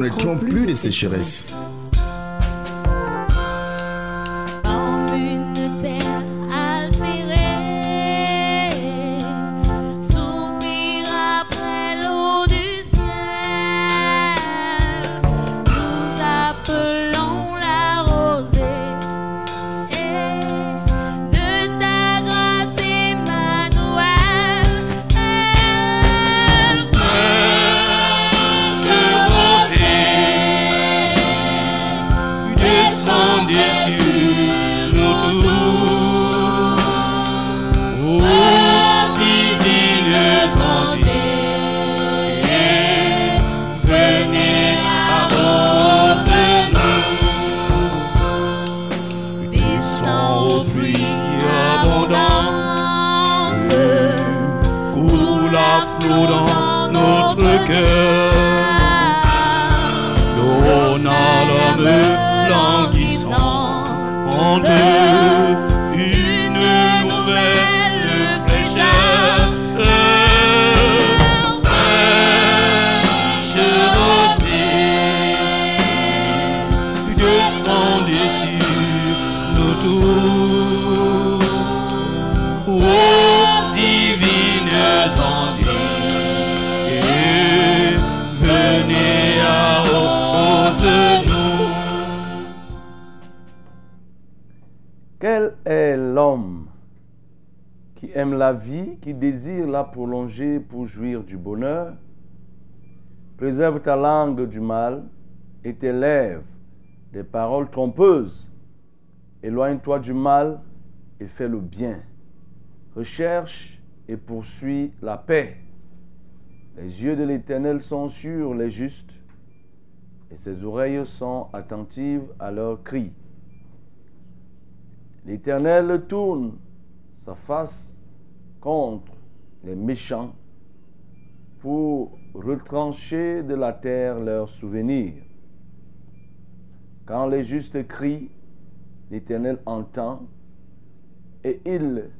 connaîtront plus de sécheresse. Désire la prolonger pour jouir du bonheur Préserve ta langue du mal et tes des paroles trompeuses. Éloigne-toi du mal et fais le bien. Recherche et poursuis la paix. Les yeux de l'Éternel sont sur les justes et ses oreilles sont attentives à leurs cris. L'Éternel tourne sa face contre les méchants pour retrancher de la terre leurs souvenirs. Quand les justes crient, l'Éternel entend et il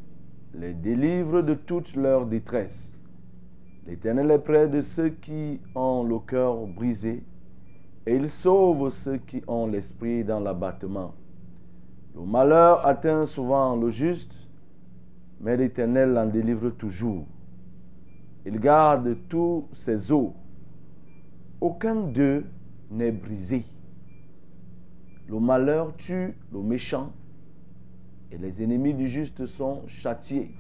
les délivre de toute leur détresse. L'Éternel est près de ceux qui ont le cœur brisé et il sauve ceux qui ont l'esprit dans l'abattement. Le malheur atteint souvent le juste, mais l'Éternel l'en délivre toujours. Il garde tous ses os. Aucun d'eux n'est brisé. Le malheur tue le méchant et les ennemis du juste sont châtiés.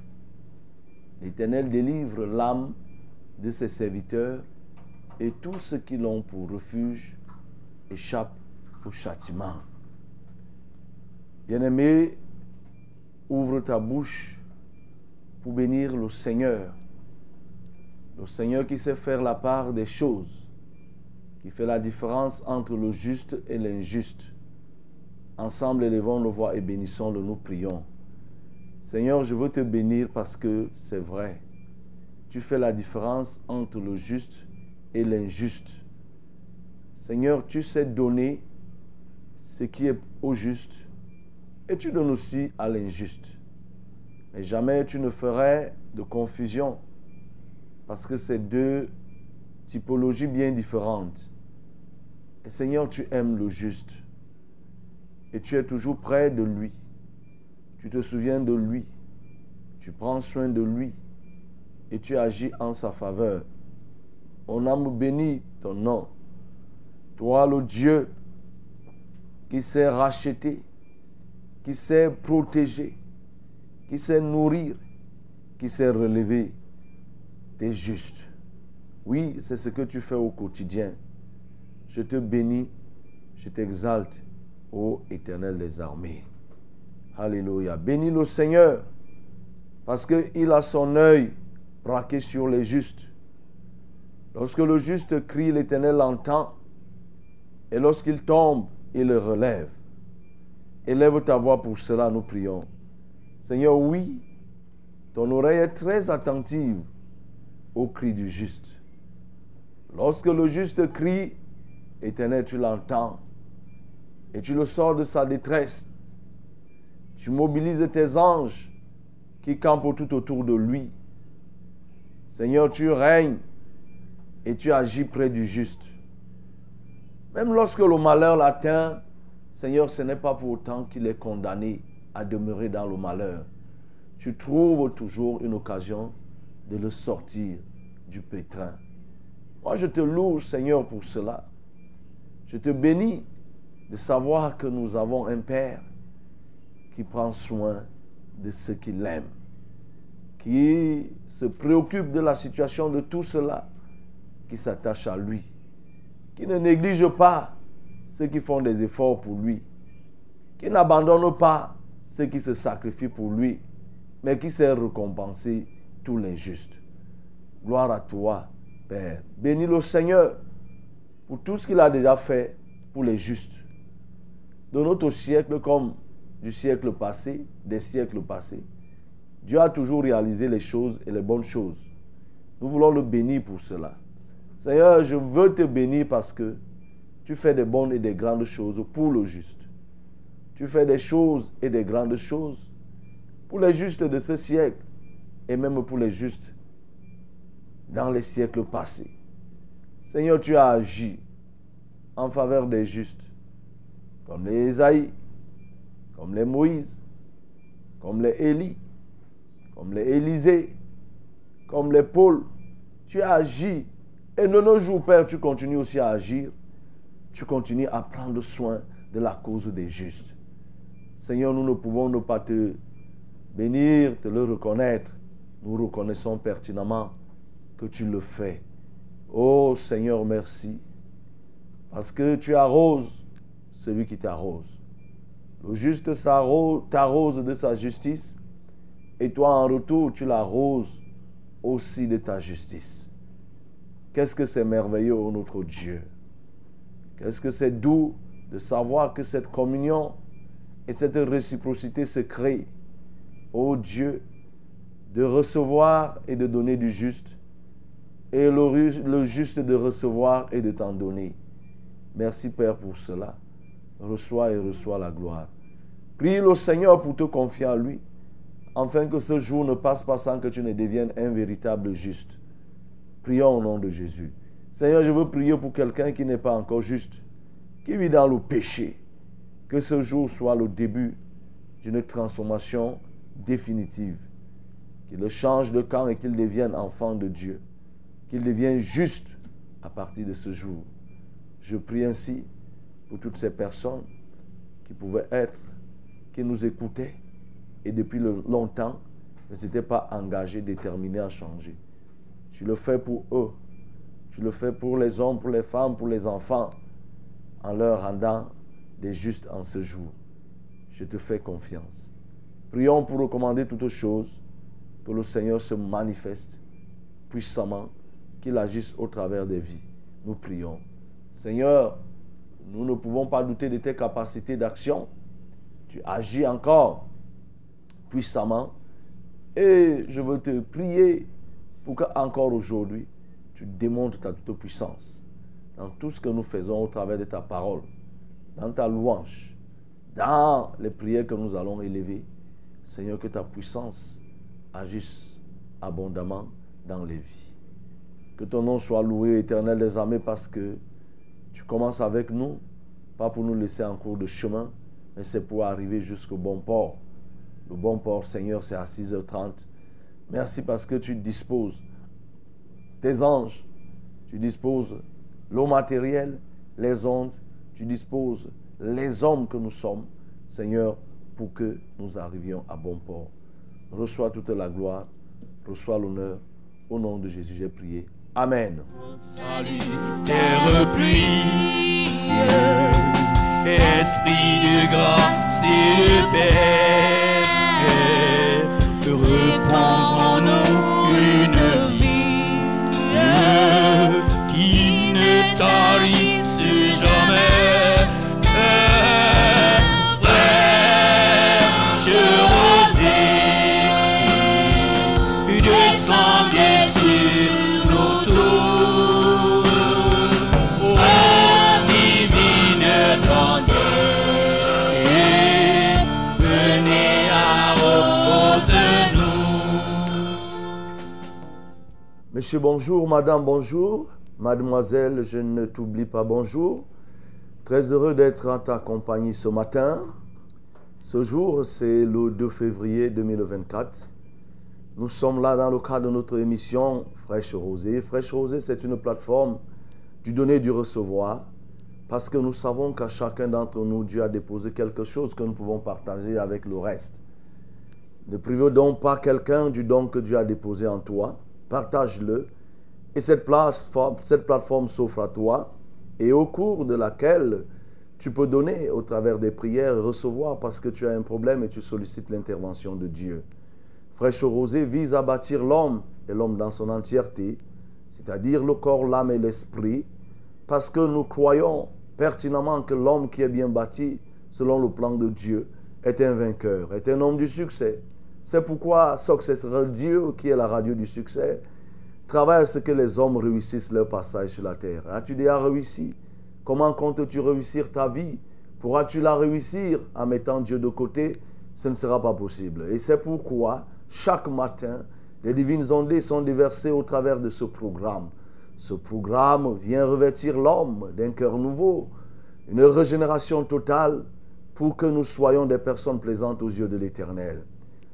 L'Éternel délivre l'âme de ses serviteurs et tous ceux qui l'ont pour refuge échappent au châtiment. Bien-aimé, ouvre ta bouche pour bénir le Seigneur. Le Seigneur qui sait faire la part des choses, qui fait la différence entre le juste et l'injuste. Ensemble, élevons nos voix et bénissons-le, nous prions. Seigneur, je veux te bénir parce que c'est vrai. Tu fais la différence entre le juste et l'injuste. Seigneur, tu sais donner ce qui est au juste et tu donnes aussi à l'injuste. Mais jamais tu ne ferais de confusion parce que c'est deux typologies bien différentes. Seigneur, tu aimes le juste et tu es toujours près de lui. Tu te souviens de lui. Tu prends soin de lui et tu agis en sa faveur. Mon âme bénit ton nom. Toi, le Dieu qui sait racheter, qui sait protéger, qui sait nourrir, qui sait relever, t'es juste. Oui, c'est ce que tu fais au quotidien. Je te bénis, je t'exalte, ô éternel des armées. Alléluia. Bénis le Seigneur, parce qu'il a son œil braqué sur les justes. Lorsque le juste crie, l'Éternel entend Et lorsqu'il tombe, il le relève. Élève ta voix pour cela, nous prions. Seigneur, oui, ton oreille est très attentive au cri du juste. Lorsque le juste crie, éternel, tu l'entends et tu le sors de sa détresse. Tu mobilises tes anges qui campent tout autour de lui. Seigneur, tu règnes et tu agis près du juste. Même lorsque le malheur l'atteint, Seigneur, ce n'est pas pour autant qu'il est condamné à demeurer dans le malheur. Tu trouves toujours une occasion de le sortir du pétrin. Moi, je te loue, Seigneur, pour cela. Je te bénis de savoir que nous avons un Père qui prend soin de ceux qui l'aiment, qui se préoccupe de la situation de tout cela, qui s'attache à lui, qui ne néglige pas ceux qui font des efforts pour lui, qui n'abandonne pas ceux qui se sacrifient pour lui, mais qui sait récompenser tous les justes. Gloire à toi, Père. Bénis le Seigneur pour tout ce qu'il a déjà fait pour les justes. De notre siècle comme du siècle passé, des siècles passés, Dieu a toujours réalisé les choses et les bonnes choses. Nous voulons le bénir pour cela. Seigneur, je veux te bénir parce que tu fais des bonnes et des grandes choses pour le juste. Tu fais des choses et des grandes choses pour les justes de ce siècle et même pour les justes dans les siècles passés. Seigneur, tu as agi en faveur des justes, comme les Isaïe, comme les Moïse, comme les Élie, comme les Élisée, comme les Paul. Tu as agi. Et de nos jours, Père, tu continues aussi à agir. Tu continues à prendre soin de la cause des justes. Seigneur, nous ne pouvons ne pas te bénir, te le reconnaître. Nous reconnaissons pertinemment que tu le fais. Oh Seigneur, merci. Parce que tu arroses celui qui t'arrose. Le juste t'arrose de sa justice et toi en retour tu l'arroses aussi de ta justice. Qu'est-ce que c'est merveilleux, notre Dieu. Qu'est-ce que c'est doux de savoir que cette communion et cette réciprocité se crée. Oh Dieu, de recevoir et de donner du juste, et le, le juste de recevoir et de t'en donner. Merci Père pour cela. Reçois et reçois la gloire. Prie le Seigneur pour te confier à lui, afin que ce jour ne passe pas sans que tu ne deviennes un véritable juste. Prions au nom de Jésus. Seigneur, je veux prier pour quelqu'un qui n'est pas encore juste, qui vit dans le péché. Que ce jour soit le début d'une transformation définitive. Qu'il change de camp et qu'il devienne enfant de Dieu. Qu'il devienne juste à partir de ce jour. Je prie ainsi pour toutes ces personnes qui pouvaient être, qui nous écoutaient et depuis longtemps ne s'étaient pas engagés, déterminés à changer. Tu le fais pour eux. Tu le fais pour les hommes, pour les femmes, pour les enfants, en leur rendant des justes en ce jour. Je te fais confiance. Prions pour recommander toutes choses, que le Seigneur se manifeste puissamment, qu'il agisse au travers des vies. Nous prions. Seigneur, nous ne pouvons pas douter de tes capacités d'action. Tu agis encore puissamment. Et je veux te prier pour que encore aujourd'hui, tu démontres ta toute puissance dans tout ce que nous faisons au travers de ta parole, dans ta louange, dans les prières que nous allons élever. Seigneur, que ta puissance agisse abondamment dans les vies. Que ton nom soit loué, éternel des armées, parce que tu commences avec nous, pas pour nous laisser en cours de chemin, mais c'est pour arriver jusqu'au bon port. Le bon port, Seigneur, c'est à 6h30. Merci parce que tu disposes tes anges, tu disposes l'eau matérielle, les ondes, tu disposes les hommes que nous sommes, Seigneur, pour que nous arrivions à bon port. Reçois toute la gloire, reçois l'honneur. Au nom de Jésus, j'ai prié. Amen. Salut, terre pluie, esprit de grâce et de paix, Monsieur, bonjour. Madame, bonjour. Mademoiselle, je ne t'oublie pas, bonjour. Très heureux d'être en ta compagnie ce matin. Ce jour, c'est le 2 février 2024. Nous sommes là dans le cadre de notre émission Fraîche Rosée. Fraîche Rosée, c'est une plateforme du donner du recevoir. Parce que nous savons qu'à chacun d'entre nous, Dieu a déposé quelque chose que nous pouvons partager avec le reste. Ne privez donc pas quelqu'un du don que Dieu a déposé en toi. Partage-le. Et cette plateforme, cette plateforme s'offre à toi et au cours de laquelle tu peux donner au travers des prières recevoir parce que tu as un problème et tu sollicites l'intervention de Dieu. Fraîche Rosée vise à bâtir l'homme et l'homme dans son entièreté, c'est-à-dire le corps, l'âme et l'esprit, parce que nous croyons pertinemment que l'homme qui est bien bâti, selon le plan de Dieu, est un vainqueur, est un homme du succès. C'est pourquoi Success Radio, qui est la radio du succès, travaille à ce que les hommes réussissent leur passage sur la terre. As-tu déjà réussi? Comment comptes-tu réussir ta vie? Pourras-tu la réussir? En mettant Dieu de côté Ce ne sera pas possible. Et c'est pourquoi chaque matin, les divines ondées sont déversées au travers de ce programme. Ce programme vient revêtir l'homme d'un cœur nouveau, une régénération totale pour que nous soyons des personnes plaisantes aux yeux de l'Éternel.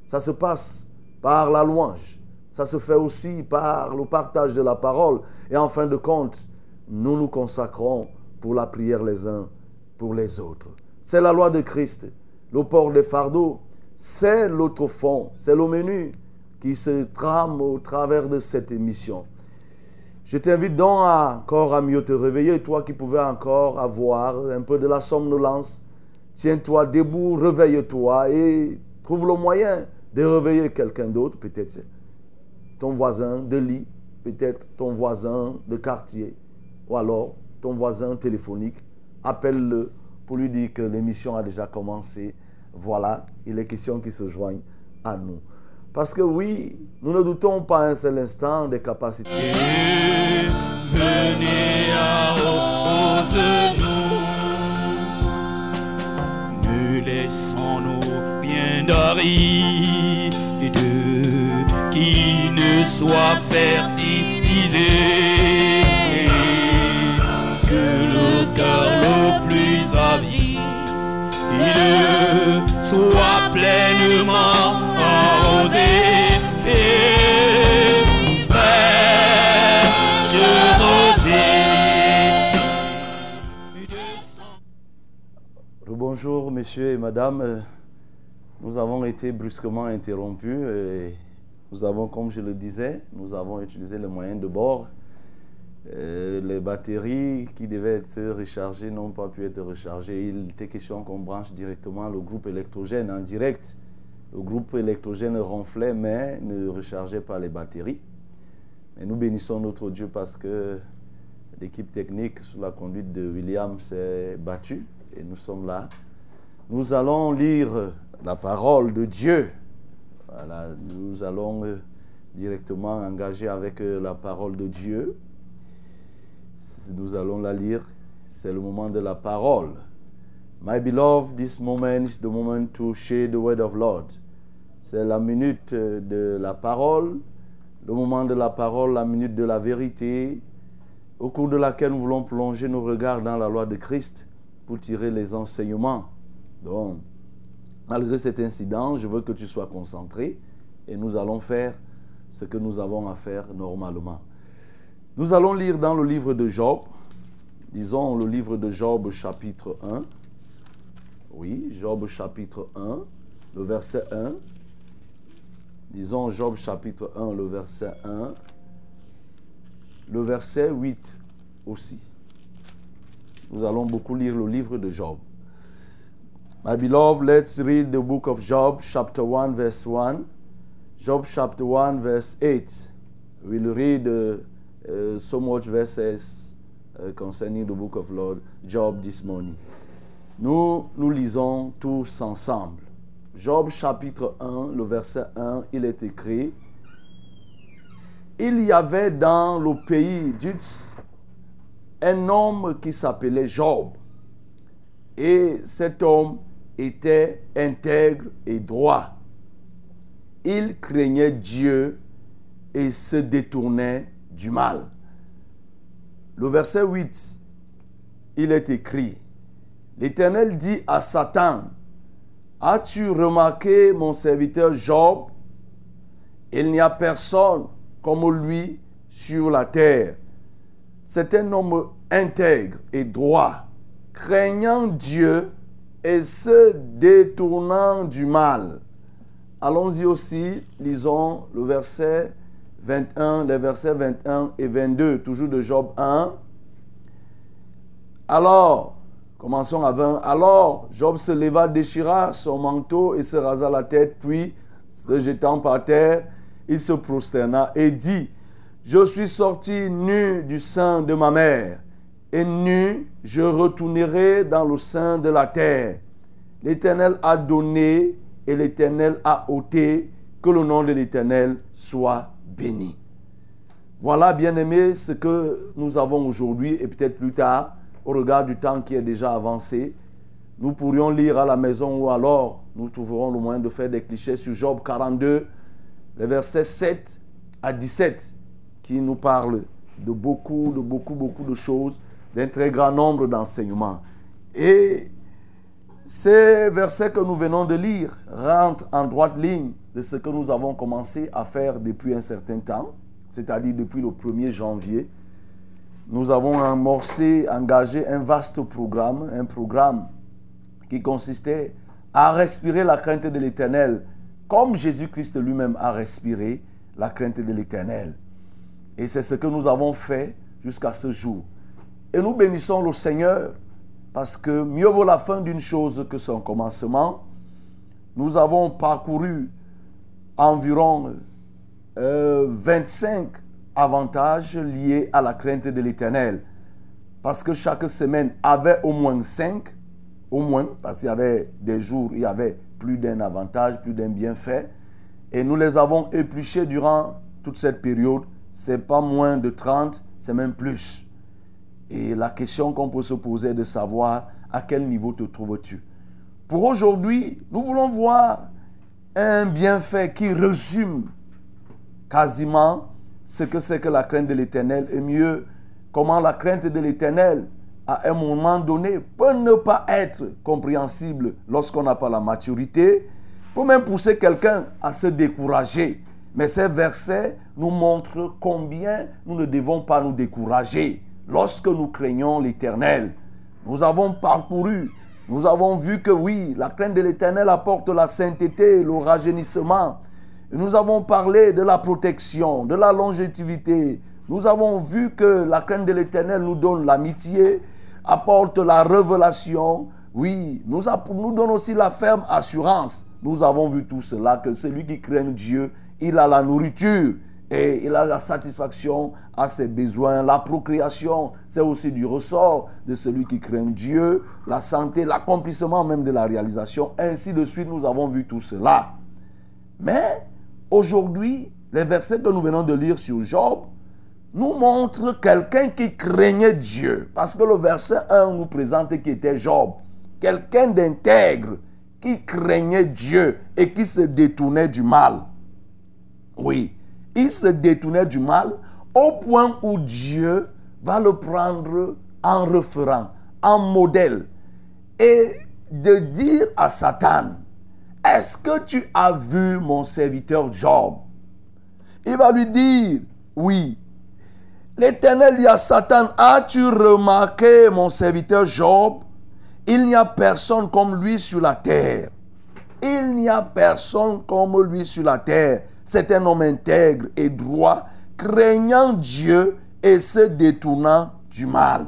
Ça se passe par la louange. Ça se fait aussi par le partage de la parole. Et en fin de compte, nous nous consacrons pour la prière les uns pour les autres. C'est la loi de Christ. Le port des fardeaux, c'est l'autre fond, c'est le menu qui se trame au travers de cette émission. Je t'invite donc encore à mieux te réveiller, toi qui pouvais encore avoir un peu de la somnolence. Tiens-toi debout, réveille-toi et trouve le moyen de réveiller quelqu'un d'autre, peut-être ton voisin de lit, peut-être ton voisin de quartier, ou alors ton voisin téléphonique. Appelle-le pour lui dire que l'émission a déjà commencé. Voilà, il est question qu'il se joigne à nous. Parce que oui, nous ne doutons pas un seul instant des capacités. Venez à nous. Laissons-nous rien d'aride soit fertilisé. Que le cœur le plus avide soit pleinement arrosé. Bonjour, messieurs et madame. Nous avons été brusquement interrompus et nous avons, comme je le disais, nous avons utilisé les moyens de bord. Euh, les batteries qui devaient être rechargées n'ont pas pu être rechargées. Il était question qu'on branche directement le groupe électrogène en direct. Le groupe électrogène ronflait mais ne rechargeait pas les batteries. Et nous bénissons notre Dieu parce que l'équipe technique sous la conduite de William s'est battue et nous sommes là. Nous allons lire la parole de Dieu. Nous allons euh, directement engager avec euh, la parole de Dieu. Nous allons la lire. C'est le moment de la parole. My beloved, this moment is the moment to share the word of Lord. C'est la minute euh, de la parole, le moment de la parole, la minute de la vérité, au cours de laquelle nous voulons plonger nos regards dans la loi de Christ pour tirer les enseignements. Donc, malgré cet incident, je veux que tu sois concentré et nous allons faire ce que nous avons à faire normalement. Nous allons lire dans le livre de Job, disons le livre de Job chapitre 1. Oui, Job chapitre 1, le verset 1. Disons Job chapitre 1, le verset 1. Le verset 8 aussi. Nous allons beaucoup lire le livre de Job. My beloved, let's read the book of Job, chapter 1, verse 1. Job, chapter 1, verse 8. We'll read uh, uh, so much verses uh, concerning the book of Lord Job this morning. Nous, nous lisons tous ensemble. Job, chapitre 1, le verset 1, il est écrit Il y avait dans le pays d'Utz un homme qui s'appelait Job. Et cet homme était intègre et droit. Il craignait Dieu et se détournait du mal. Le verset 8, il est écrit, L'Éternel dit à Satan, As-tu remarqué mon serviteur Job? Il n'y a personne comme lui sur la terre. C'est un homme intègre et droit, craignant Dieu et se détournant du mal. Allons-y aussi, lisons le verset 21, les versets 21 et 22, toujours de Job 1. Alors, commençons à 20. Alors, Job se leva, déchira son manteau et se rasa la tête, puis, se jetant par terre, il se prosterna et dit, je suis sorti nu du sein de ma mère, et nu je retournerai dans le sein de la terre. L'Éternel a donné et l'Éternel a ôté, que le nom de l'Éternel soit béni. Voilà, bien-aimés, ce que nous avons aujourd'hui et peut-être plus tard, au regard du temps qui est déjà avancé. Nous pourrions lire à la maison ou alors nous trouverons le moyen de faire des clichés sur Job 42, les versets 7 à 17, qui nous parlent de beaucoup, de beaucoup, beaucoup de choses, d'un très grand nombre d'enseignements. Et ces versets que nous venons de lire rentrent en droite ligne de ce que nous avons commencé à faire depuis un certain temps, c'est-à-dire depuis le 1er janvier. Nous avons amorcé, engagé un vaste programme, un programme qui consistait à respirer la crainte de l'Éternel, comme Jésus-Christ lui-même a respiré la crainte de l'Éternel. Et c'est ce que nous avons fait jusqu'à ce jour. Et nous bénissons le Seigneur parce que mieux vaut la fin d'une chose que son commencement. Nous avons parcouru environ euh, 25 avantages liés à la crainte de l'Éternel. Parce que chaque semaine avait au moins 5, au moins, parce qu'il y avait des jours, il y avait plus d'un avantage, plus d'un bienfait. Et nous les avons épluchés durant toute cette période. C'est pas moins de 30, c'est même plus. Et la question qu'on peut se poser est de savoir à quel niveau te trouves-tu. Pour aujourd'hui, nous voulons voir un bienfait qui résume quasiment ce que c'est que la crainte de l'Éternel et mieux comment la crainte de l'Éternel à un moment donné peut ne pas être compréhensible lorsqu'on n'a pas la maturité, peut même pousser quelqu'un à se décourager. Mais ces versets nous montrent combien nous ne devons pas nous décourager lorsque nous craignons l'Éternel. Nous avons parcouru, nous avons vu que oui, la crainte de l'Éternel apporte la sainteté, le rajeunissement. Nous avons parlé de la protection, de la longévité. Nous avons vu que la crainte de l'Éternel nous donne l'amitié, apporte la révélation. Oui, nous, nous donne aussi la ferme assurance. Nous avons vu tout cela, que celui qui craint Dieu, il a la nourriture et il a la satisfaction à ses besoins. La procréation, c'est aussi du ressort de celui qui craint Dieu. La santé, l'accomplissement même de la réalisation. Ainsi de suite, nous avons vu tout cela. Mais aujourd'hui, les versets que nous venons de lire sur Job nous montrent quelqu'un qui craignait Dieu. Parce que le verset 1 nous présente qui était Job. Quelqu'un d'intègre qui craignait Dieu et qui se détournait du mal. Oui, il se détournait du mal au point où Dieu va le prendre en référent, en modèle, et de dire à Satan, est-ce que tu as vu mon serviteur Job? Il va lui dire, oui. L'Éternel dit à Satan, as-tu remarqué mon serviteur Job? Il n'y a personne comme lui sur la terre. Il n'y a personne comme lui sur la terre. C'est un homme intègre et droit, craignant Dieu et se détournant du mal.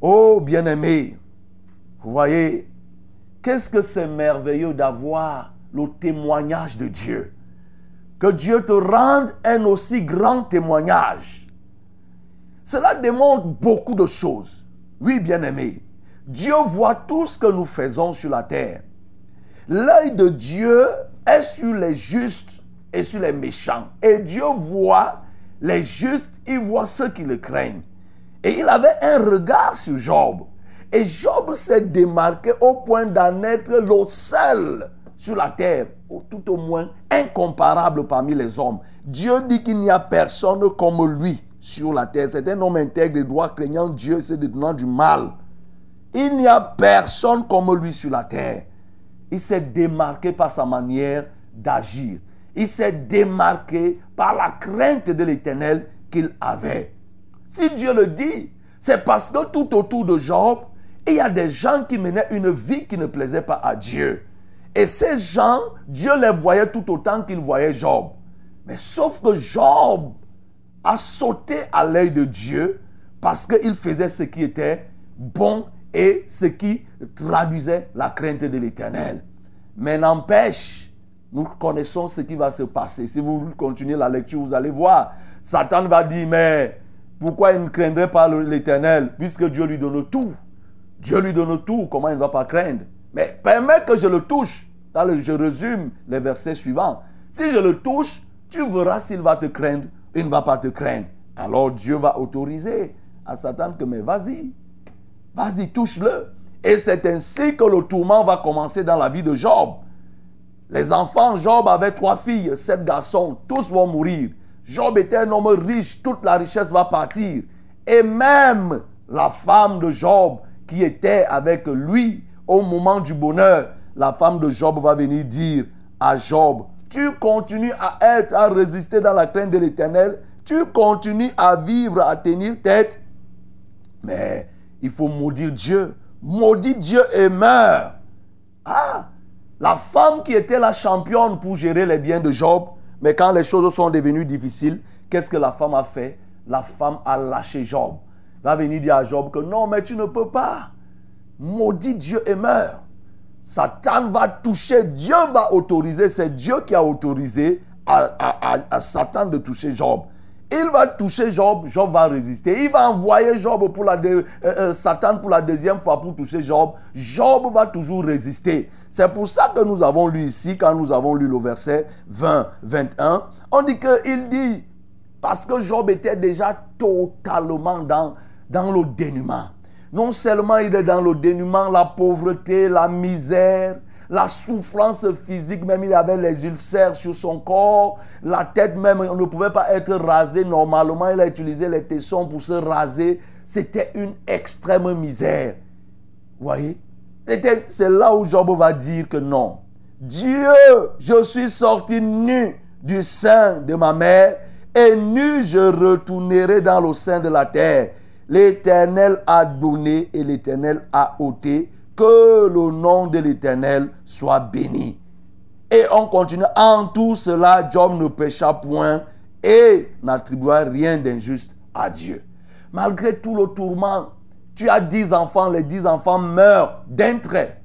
Oh bien-aimé, vous voyez, qu'est-ce que c'est merveilleux d'avoir le témoignage de Dieu. Que Dieu te rende un aussi grand témoignage. Cela démontre beaucoup de choses. Oui, bien-aimé, Dieu voit tout ce que nous faisons sur la terre. L'œil de Dieu est sur les justes et sur les méchants. Et Dieu voit les justes, il voit ceux qui le craignent. Et il avait un regard sur Job. Et Job s'est démarqué au point d'en être le seul sur la terre, ou tout au moins incomparable parmi les hommes. Dieu dit qu'il n'y a personne comme lui sur la terre. C'est un homme intègre et droit, craignant Dieu et se détenant du mal. Il n'y a personne comme lui sur la terre. Il s'est démarqué par sa manière d'agir. Il s'est démarqué par la crainte de l'éternel qu'il avait. Si Dieu le dit, c'est parce que tout autour de Job, il y a des gens qui menaient une vie qui ne plaisait pas à Dieu. Et ces gens, Dieu les voyait tout autant qu'il voyait Job. Mais sauf que Job a sauté à l'œil de Dieu parce qu'il faisait ce qui était bon et ce qui traduisait la crainte de l'éternel. Mais n'empêche, nous connaissons ce qui va se passer. Si vous continuez la lecture, vous allez voir. Satan va dire, mais pourquoi il ne craindrait pas l'éternel? Puisque Dieu lui donne tout Dieu lui donne tout, comment il ne va pas craindre? Mais permets que je le touche. Je résume les versets suivants. Si je le touche, tu verras s'il va te craindre, il ne va pas te craindre. Alors Dieu va autoriser à Satan que, mais vas-y, vas-y, touche-le. Et c'est ainsi que le tourment va commencer dans la vie de Job. Les enfants, Job avait trois filles, sept garçons, tous vont mourir. Job était un homme riche, toute la richesse va partir. Et même la femme de Job qui était avec lui au moment du bonheur, la femme de Job va venir dire à Job, tu continues à être, à résister dans la crainte de l'éternel, tu continues à vivre, à tenir tête, mais il faut maudire Dieu. Maudit Dieu et meurt. Ah, la femme qui était la championne pour gérer les biens de Job, mais quand les choses sont devenues difficiles, qu'est-ce que la femme a fait? La femme a lâché Job. Va venir dire à Job que non, mais tu ne peux pas. Maudit Dieu et meurt. Satan va toucher, Dieu va autoriser, c'est Dieu qui a autorisé à, Satan de toucher Job. Il va toucher Job, Job va résister. Il va envoyer Job pour la euh, euh, Satan pour la deuxième fois pour toucher Job. Job va toujours résister. C'est pour ça que nous avons lu ici, quand nous avons lu le verset 20, 21, on dit qu'il dit, parce que Job était déjà totalement dans, dans le dénuement. Non seulement il est dans le dénuement, la pauvreté, la misère, la souffrance physique, même il avait les ulcères sur son corps, la tête même, on ne pouvait pas être rasé normalement, il a utilisé les tessons pour se raser. C'était une extrême misère. Vous voyez? C'est là où Job va dire que non. Dieu, je suis sorti nu du sein de ma mère et nu je retournerai dans le sein de la terre. L'Éternel a donné et l'Éternel a ôté. Que le nom de l'Éternel soit béni. Et on continue. En tout cela, Job ne pécha point et n'attribua rien d'injuste à Dieu. Malgré tout le tourment, tu as dix enfants, les dix enfants meurent d'un trait.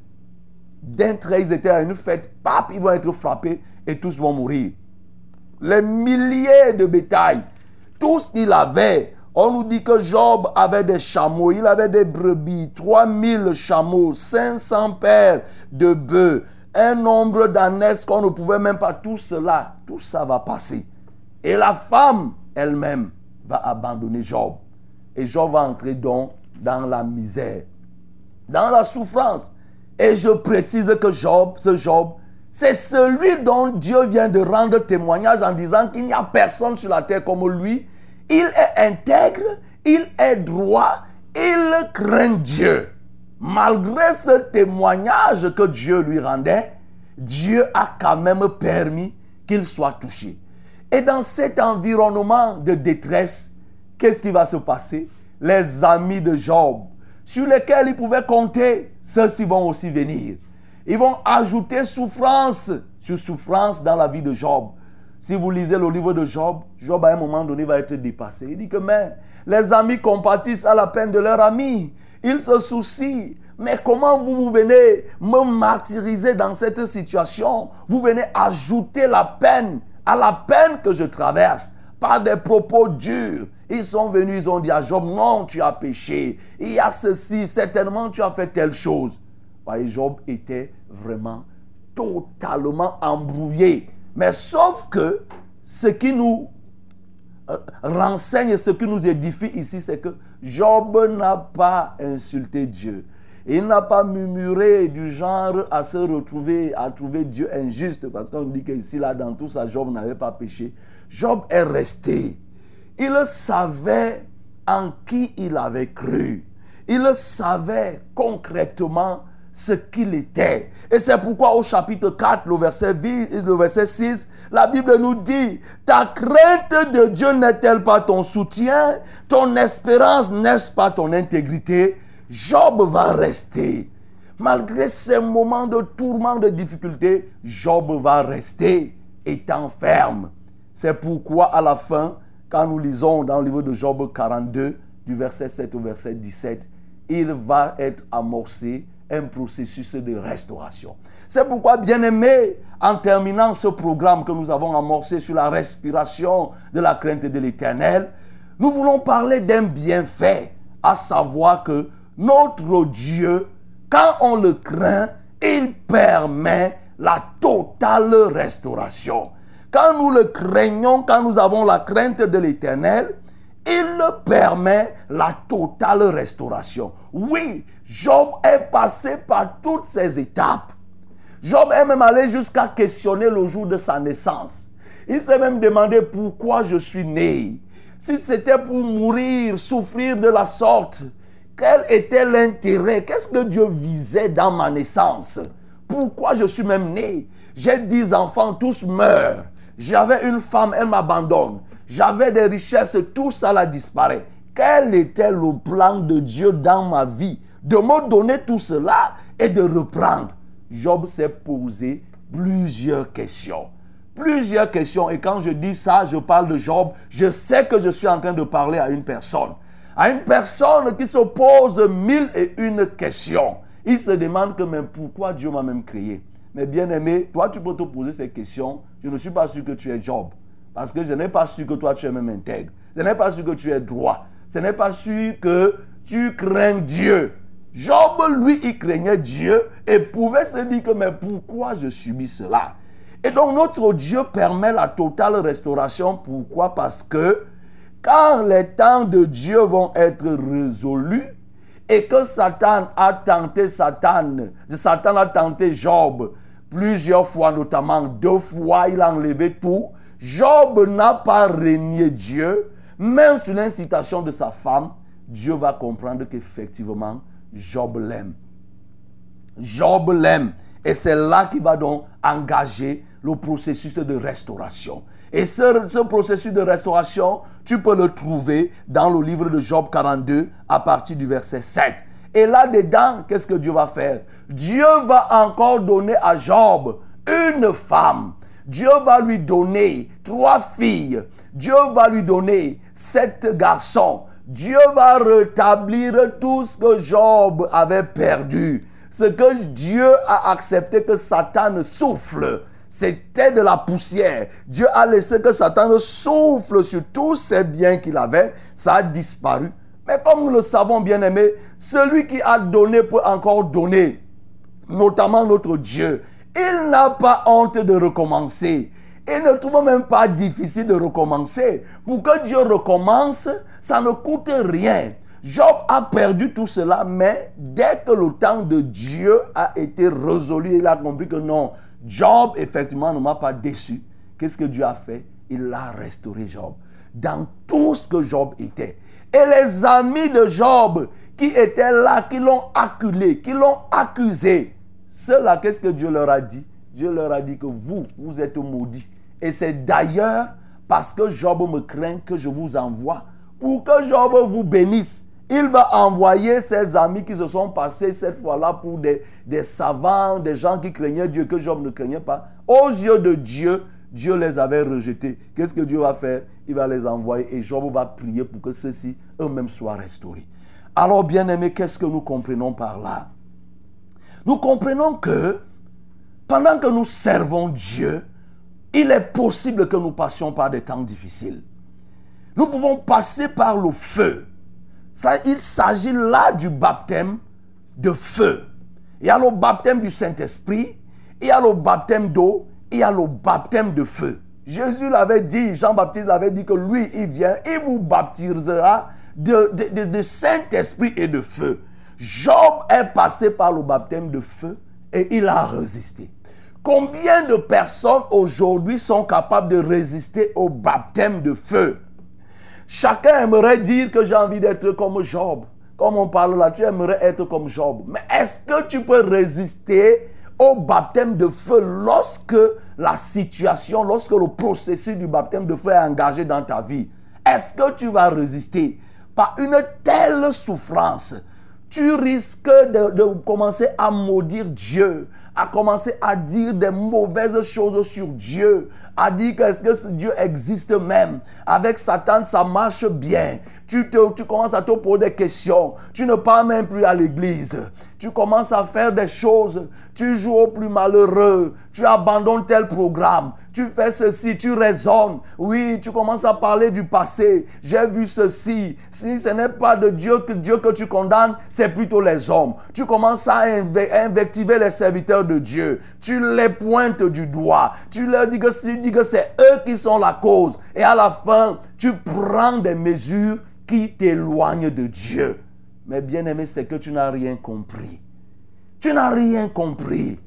D'un trait, ils étaient à une fête, pap, ils vont être frappés et tous vont mourir. Les milliers de bétail, tout ce qu'il avait, on nous dit que Job avait des chameaux, il avait des brebis, 3000 chameaux, 500 paires de bœufs, un nombre d'ânesses qu'on ne pouvait même pas. Tout cela, tout ça va passer. Et la femme elle-même va abandonner Job. Et Job va entrer donc dans la misère, dans la souffrance. Et je précise que Job, ce Job, c'est celui dont Dieu vient de rendre témoignage en disant qu'il n'y a personne sur la terre comme lui il est intègre, il est droit, il craint Dieu. Malgré ce témoignage que Dieu lui rendait, Dieu a quand même permis qu'il soit touché. Et dans cet environnement de détresse, qu'est-ce qui va se passer? Les amis de Job, sur lesquels il pouvait compter, ceux-ci vont aussi venir. Ils vont ajouter souffrance sur souffrance dans la vie de Job. Si vous lisez le livre de Job, Job à un moment donné va être dépassé. Il dit que mais les amis compatissent à la peine de leurs amis. Ils se soucient. Mais comment vous, vous venez me martyriser dans cette situation? Vous venez ajouter la peine à la peine que je traverse par des propos durs. Ils sont venus, ils ont dit à Job, non, tu as péché. Il y a ceci, certainement tu as fait telle chose. Job était vraiment totalement embrouillé mais sauf que ce qui nous euh, renseigne, ce qui nous édifie ici, c'est que Job n'a pas insulté Dieu. Il n'a pas murmuré du genre à se retrouver, à trouver Dieu injuste, parce qu'on dit qu'ici, là, dans tout ça, Job n'avait pas péché. Job est resté. Il savait en qui il avait cru. Il savait concrètement ce qu'il était. Et c'est pourquoi au chapitre 4, le verset, le verset 6, la Bible nous dit, ta crainte de Dieu n'est-elle pas ton soutien? Ton espérance n'est-ce pas ton intégrité? Job va rester. Malgré ces moments de tourment, de difficulté, Job va rester étant ferme. C'est pourquoi à la fin, quand nous lisons dans le livre de Job 42, du verset 7 au verset 17, il va être amorcé un processus de restauration. C'est pourquoi, bien aimé, en terminant ce programme que nous avons amorcé sur la respiration de la crainte de l'éternel, nous voulons parler d'un bienfait, à savoir que notre Dieu, quand on le craint, il permet la totale restauration. Quand nous le craignons, quand nous avons la crainte de l'éternel, il permet la totale restauration. Oui, Job est passé par toutes ces étapes. Job est même allé jusqu'à questionner le jour de sa naissance. Il s'est même demandé pourquoi je suis né. Si c'était pour mourir, souffrir de la sorte, quel était l'intérêt? Qu'est-ce que Dieu visait dans ma naissance? Pourquoi je suis même né? J'ai dix enfants, tous meurent. J'avais une femme, elle m'abandonne. J'avais des richesses, tout ça là disparaît. Quel était le plan de Dieu dans ma vie De me donner tout cela et de reprendre? Job s'est posé plusieurs questions. Plusieurs questions. Et quand je dis ça, je parle de Job. Je sais que je suis en train de parler à une personne. À une personne qui se pose mille et une questions. Il se demande que pourquoi Dieu m'a même créé? Mais bien aimé, toi tu peux te poser ces questions. Je ne suis pas sûr que tu es Job. Parce que je n'ai pas su que toi tu es même intègre. Je n'ai pas su que tu es droit. Ce n'est pas sûr que tu crains Dieu. Job, lui, il craignait Dieu et pouvait se dire que mais pourquoi je subis cela? Et donc notre Dieu permet la totale restauration. Pourquoi? Parce que quand les temps de Dieu vont être résolus et que Satan a tenté Satan, Satan a tenté Job plusieurs fois, notamment deux fois, il a enlevé tout. Job n'a pas régné Dieu, même sur l'incitation de sa femme, Dieu va comprendre qu'effectivement, Job l'aime. Job l'aime. Et c'est là qu'il va donc engager le processus de restauration. Et ce, ce, processus de restauration, tu peux le trouver dans le livre de Job 42 à partir du verset 7. Et là-dedans, qu'est-ce que Dieu va faire? Dieu va encore donner à Job une femme Dieu va lui donner trois filles. Dieu va lui donner sept garçons. Dieu va rétablir tout ce que Job avait perdu. Ce que Dieu a accepté que Satan souffle, c'était de la poussière. Dieu a laissé que Satan souffle sur tous ses biens qu'il avait. Ça a disparu. Mais comme nous le savons, bien aimé, celui qui a donné peut encore donner, notamment notre Dieu. Il n'a pas honte de recommencer. Il ne trouve même pas difficile de recommencer. Pour que Dieu recommence, ça ne coûte rien. Job a perdu tout cela, mais dès que le temps de Dieu a été résolu, il a compris que non, Job effectivement ne m'a pas déçu. Qu'est-ce que Dieu a fait? Il a restauré Job dans tout ce que Job était. Et les amis de Job qui étaient là, qui l'ont acculé, qui l'ont accusé, ceux-là, qu'est-ce que Dieu leur a dit? Dieu leur a dit que vous, vous êtes maudits. Et c'est d'ailleurs parce que Job me craint que je vous envoie. Pour que Job vous bénisse. Il va envoyer ses amis qui se sont passés cette fois-là pour des, savants, des gens qui craignaient Dieu, que Job ne craignait pas. Aux yeux de Dieu, Dieu les avait rejetés. Qu'est-ce que Dieu va faire? Il va les envoyer et Job va prier pour que ceux-ci eux-mêmes soient restaurés. Alors, bien aimé, qu'est-ce que nous comprenons par là? Nous comprenons que pendant que nous servons Dieu, il est possible que nous passions par des temps difficiles. Nous pouvons passer par le feu. Il s'agit là du baptême de feu. Il y a le baptême du Saint-Esprit, il y a le baptême d'eau, il y a le baptême de feu. Jésus l'avait dit, Jean-Baptiste l'avait dit que lui, il vient, il vous baptisera de, de, de Saint-Esprit et de feu. Job est passé par le baptême de feu et il a résisté. Combien de personnes aujourd'hui sont capables de résister au baptême de feu? Chacun aimerait dire que j'ai envie d'être comme Job. Comme on parle là, tu aimerais être comme Job. Mais est-ce que tu peux résister au baptême de feu lorsque la situation, lorsque le processus du baptême de feu est engagé dans ta vie? Est-ce que tu vas résister? Par une telle souffrance tu risques de, de commencer à maudire Dieu, à commencer à dire des mauvaises choses sur Dieu, à dire que est-ce que Dieu existe même? Avec Satan, ça marche bien. Tu, te, tu commences à te poser des questions. Tu ne pars même plus à l'église. Tu commences à faire des choses. Tu joues au plus malheureux. Tu abandonnes tel programme. Tu fais ceci. Tu raisonnes. Oui, tu commences à parler du passé. J'ai vu ceci. Si ce n'est pas de Dieu que tu condamnes, c'est plutôt les hommes. Tu commences à invectiver les serviteurs de Dieu. Tu les pointes du doigt. Tu leur dis que c'est eux qui sont la cause. Et à la fin, tu prends des mesures qui t'éloignent de Dieu. Mais bien aimé, c'est que tu n'as rien compris. Tu n'as rien compris.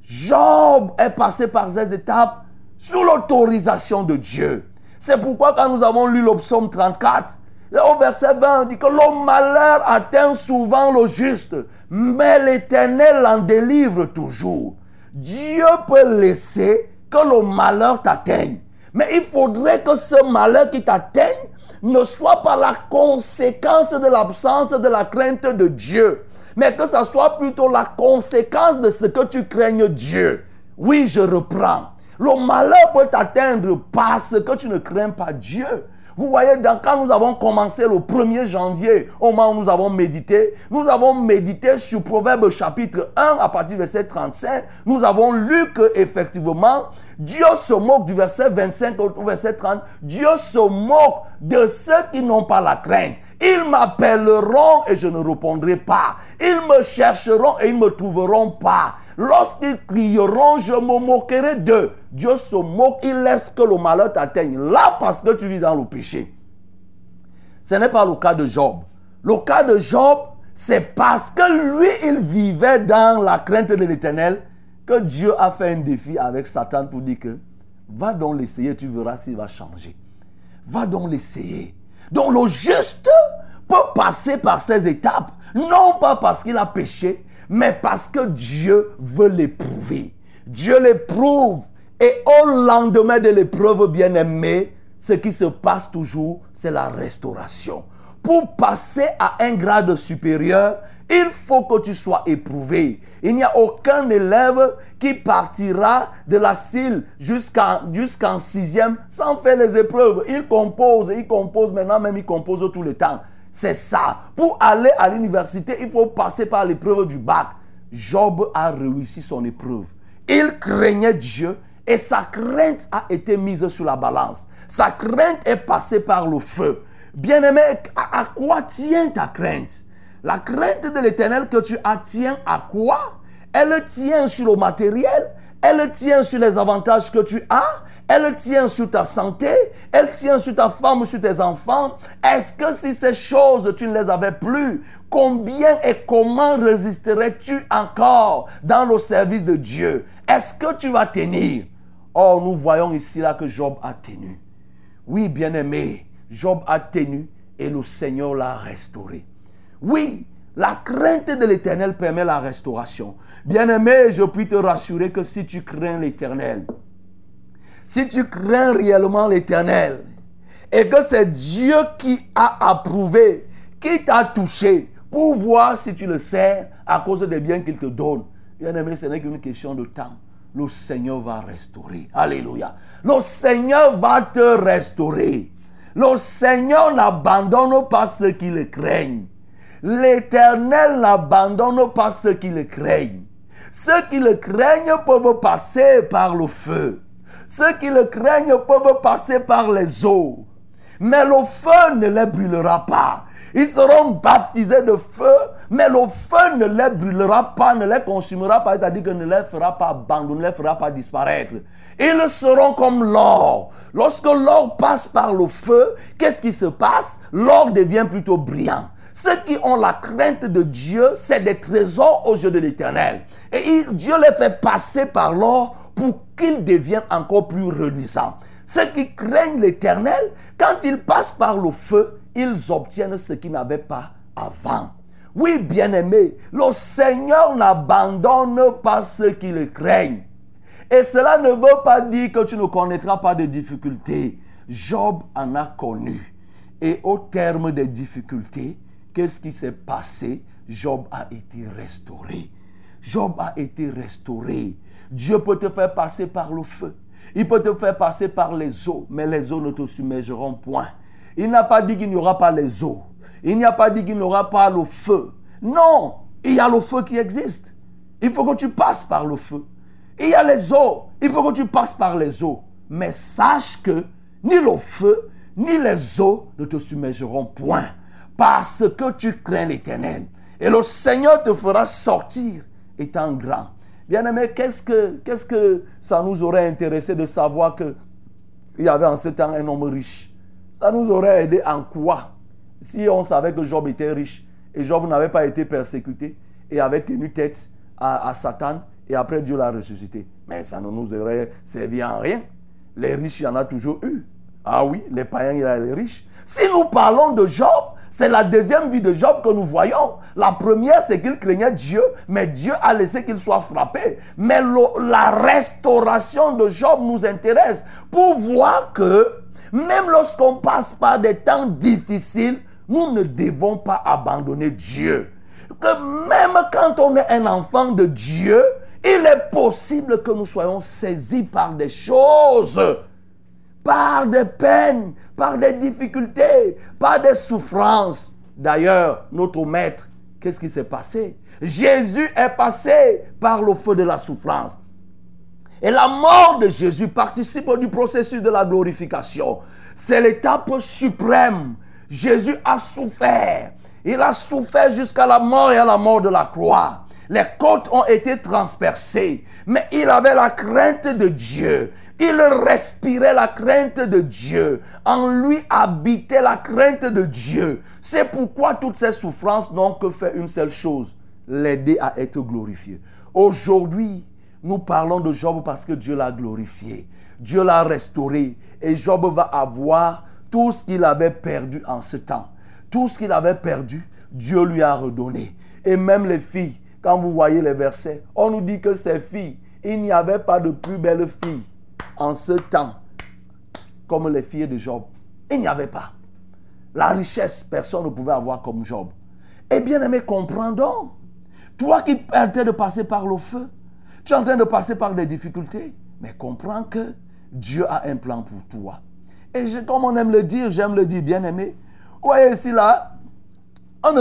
Job est passé par ces étapes sous l'autorisation de Dieu. C'est pourquoi quand nous avons lu le psaume 34, au verset 20, on dit que le malheur atteint souvent le juste, mais l'Éternel l'en délivre toujours. Dieu peut laisser que le malheur t'atteigne. Mais il faudrait que ce malheur qui t'atteigne ne soit pas la conséquence de l'absence de la crainte de Dieu, mais que ça soit plutôt la conséquence de ce que tu craignes Dieu. Oui, je reprends. Le malheur peut t'atteindre parce que tu ne crains pas Dieu. Vous voyez, quand nous avons commencé le 1er janvier, au moment où nous avons médité, nous avons médité sur Proverbe chapitre 1 à partir du verset 35. Nous avons lu que effectivement, Dieu se moque du verset 25 au verset 30. Dieu se moque de ceux qui n'ont pas la crainte. Ils m'appelleront et je ne répondrai pas. Ils me chercheront et ils ne me trouveront pas. Lorsqu'ils crieront, je me moquerai d'eux. Dieu se moque, il laisse que le malheur t'atteigne. Là, parce que tu vis dans le péché. Ce n'est pas le cas de Job. Le cas de Job, c'est parce que lui, il vivait dans la crainte de l'éternel que Dieu a fait un défi avec Satan pour dire que va donc l'essayer, tu verras s'il va changer. Va donc l'essayer. Donc le juste peut passer par ces étapes, non pas parce qu'il a péché, mais parce que Dieu veut l'éprouver. Dieu l'éprouve. Et au lendemain de l'épreuve bien-aimée, ce qui se passe toujours, c'est la restauration. Pour passer à un grade supérieur, il faut que tu sois éprouvé. Il n'y a aucun élève qui partira de la CIL jusqu'en sixième sans faire les épreuves. Il compose, il compose maintenant même, il compose tout le temps. C'est ça. Pour aller à l'université, il faut passer par l'épreuve du bac. Job a réussi son épreuve. Il craignait Dieu et sa crainte a été mise sur la balance. Sa crainte est passée par le feu. Bien-aimé, à, quoi tient ta crainte? La crainte de l'éternel que tu as tient à quoi? Elle tient sur le matériel, elle tient sur les avantages que tu as, elle tient sur ta santé, elle tient sur ta femme, sur tes enfants. Est-ce que si ces choses, tu ne les avais plus, combien et comment résisterais-tu encore dans le service de Dieu? Est-ce que tu vas tenir? Or, nous voyons ici là que Job a tenu. Oui, bien-aimé, Job a tenu et le Seigneur l'a restauré. Oui, la crainte de l'éternel permet la restauration. Bien-aimé, je puis te rassurer que si tu crains l'éternel, si tu crains réellement l'éternel, et que c'est Dieu qui a approuvé, qui t'a touché, pour voir si tu le sers à cause des biens qu'il te donne. Bien-aimé, ce n'est qu'une question de temps. Le Seigneur va restaurer. Alléluia. Le Seigneur va te restaurer. Le Seigneur n'abandonne pas ceux qui le craignent. L'Éternel n'abandonne pas ceux qui le craignent. Ceux qui le craignent peuvent passer par le feu. Ceux qui le craignent peuvent passer par les eaux. Mais le feu ne les brûlera pas. Ils seront baptisés de feu, mais le feu ne les brûlera pas, ne les consumera pas, c'est-à-dire que ne les fera pas abandonner, ne les fera pas disparaître. Ils seront comme l'or. Lorsque l'or passe par le feu, qu'est-ce qui se passe? L'or devient plutôt brillant. Ceux qui ont la crainte de Dieu, c'est des trésors aux yeux de l'Éternel. Et Dieu les fait passer par l'or pour qu'ils deviennent encore plus reluisants. Ceux qui craignent l'Éternel, quand ils passent par le feu, ils obtiennent ce qu'ils n'avaient pas avant. Oui, bien-aimés, le Seigneur n'abandonne pas ceux qui le craignent. Et cela ne veut pas dire que tu ne connaîtras pas de difficultés. Job en a connu. Et au terme des difficultés, qu'est-ce qui s'est passé? Job a été restauré. Job a été restauré. Dieu peut te faire passer par le feu. Il peut te faire passer par les eaux, mais les eaux ne te submergeront point. Il n'a pas dit qu'il n'y aura pas les eaux. Il n'y pas dit qu'il n'y aura pas le feu. Non, il y a le feu qui existe. Il faut que tu passes par le feu. Il y a les eaux. Il faut que tu passes par les eaux. Mais sache que ni le feu, ni les eaux ne te submergeront point. Parce que tu crains l'éternel. Et le Seigneur te fera sortir étant grand. Bien-aimé, qu'est-ce que, qu'est-ce que ça nous aurait intéressé de savoir que il y avait en ce temps un homme riche? Ça nous aurait aidé en quoi? Si on savait que Job était riche et Job n'avait pas été persécuté et avait tenu tête à, à Satan et après Dieu l'a ressuscité. Mais ça ne nous aurait servi en rien. Les riches, il y en a toujours eu. Ah oui, les païens, il y a les riches. Si nous parlons de Job, c'est la deuxième vie de Job que nous voyons. La première, c'est qu'il craignait Dieu, mais Dieu a laissé qu'il soit frappé. Mais la restauration de Job nous intéresse pour voir que même lorsqu'on passe par des temps difficiles, nous ne devons pas abandonner Dieu. Que même quand on est un enfant de Dieu, il est possible que nous soyons saisis par des choses par des peines, par des difficultés, par des souffrances. D'ailleurs, notre maître, qu'est-ce qui s'est passé? Jésus est passé par le feu de la souffrance. Et la mort de Jésus participe du processus de la glorification. C'est l'étape suprême. Jésus a souffert. Il a souffert jusqu'à la mort et à la mort de la croix. Les côtes ont été transpercées, mais il avait la crainte de Dieu. Il respirait la crainte de Dieu. En lui habitait la crainte de Dieu. C'est pourquoi toutes ces souffrances n'ont que fait une seule chose, l'aider à être glorifié. Aujourd'hui, nous parlons de Job parce que Dieu l'a glorifié. Dieu l'a restauré. Et Job va avoir tout ce qu'il avait perdu en ce temps. Tout ce qu'il avait perdu, Dieu lui a redonné. Et même les filles, quand vous voyez les versets, on nous dit que ces filles, il n'y avait pas de plus belles filles en ce temps comme les filles de Job. Il n'y avait pas. La richesse, personne ne pouvait avoir comme Job. Eh bien aimé, comprendons. Toi qui es en train de passer par le feu, tu es en train de passer par des difficultés, mais comprends que Dieu a un plan pour toi. Et comme on aime le dire, j'aime le dire, bien aimé. Vous voyez ici là,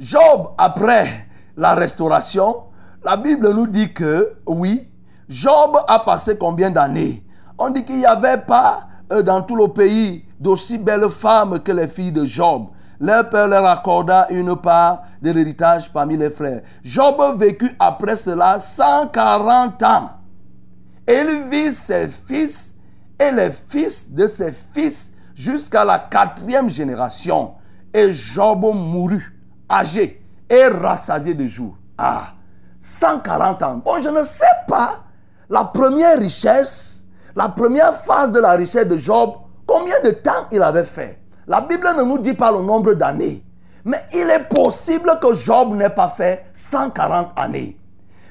Job, après la restauration, la Bible nous dit que, oui, Job a passé combien d'années? On dit qu'il n'y avait pas euh, dans tout le pays d'aussi belles femmes que les filles de Job. Leur père leur accorda une part de l'héritage parmi les frères. Job vécut après cela 140 ans. Et il vit ses fils et les fils de ses fils jusqu'à la quatrième génération. Et Job mourut, âgé et rassasié de jours. Ah, 140 ans. Bon, je ne sais pas la première richesse, la première phase de la richesse de Job, combien de temps il avait fait? La Bible ne nous dit pas le nombre d'années. Mais il est possible que Job n'ait pas fait 140 années.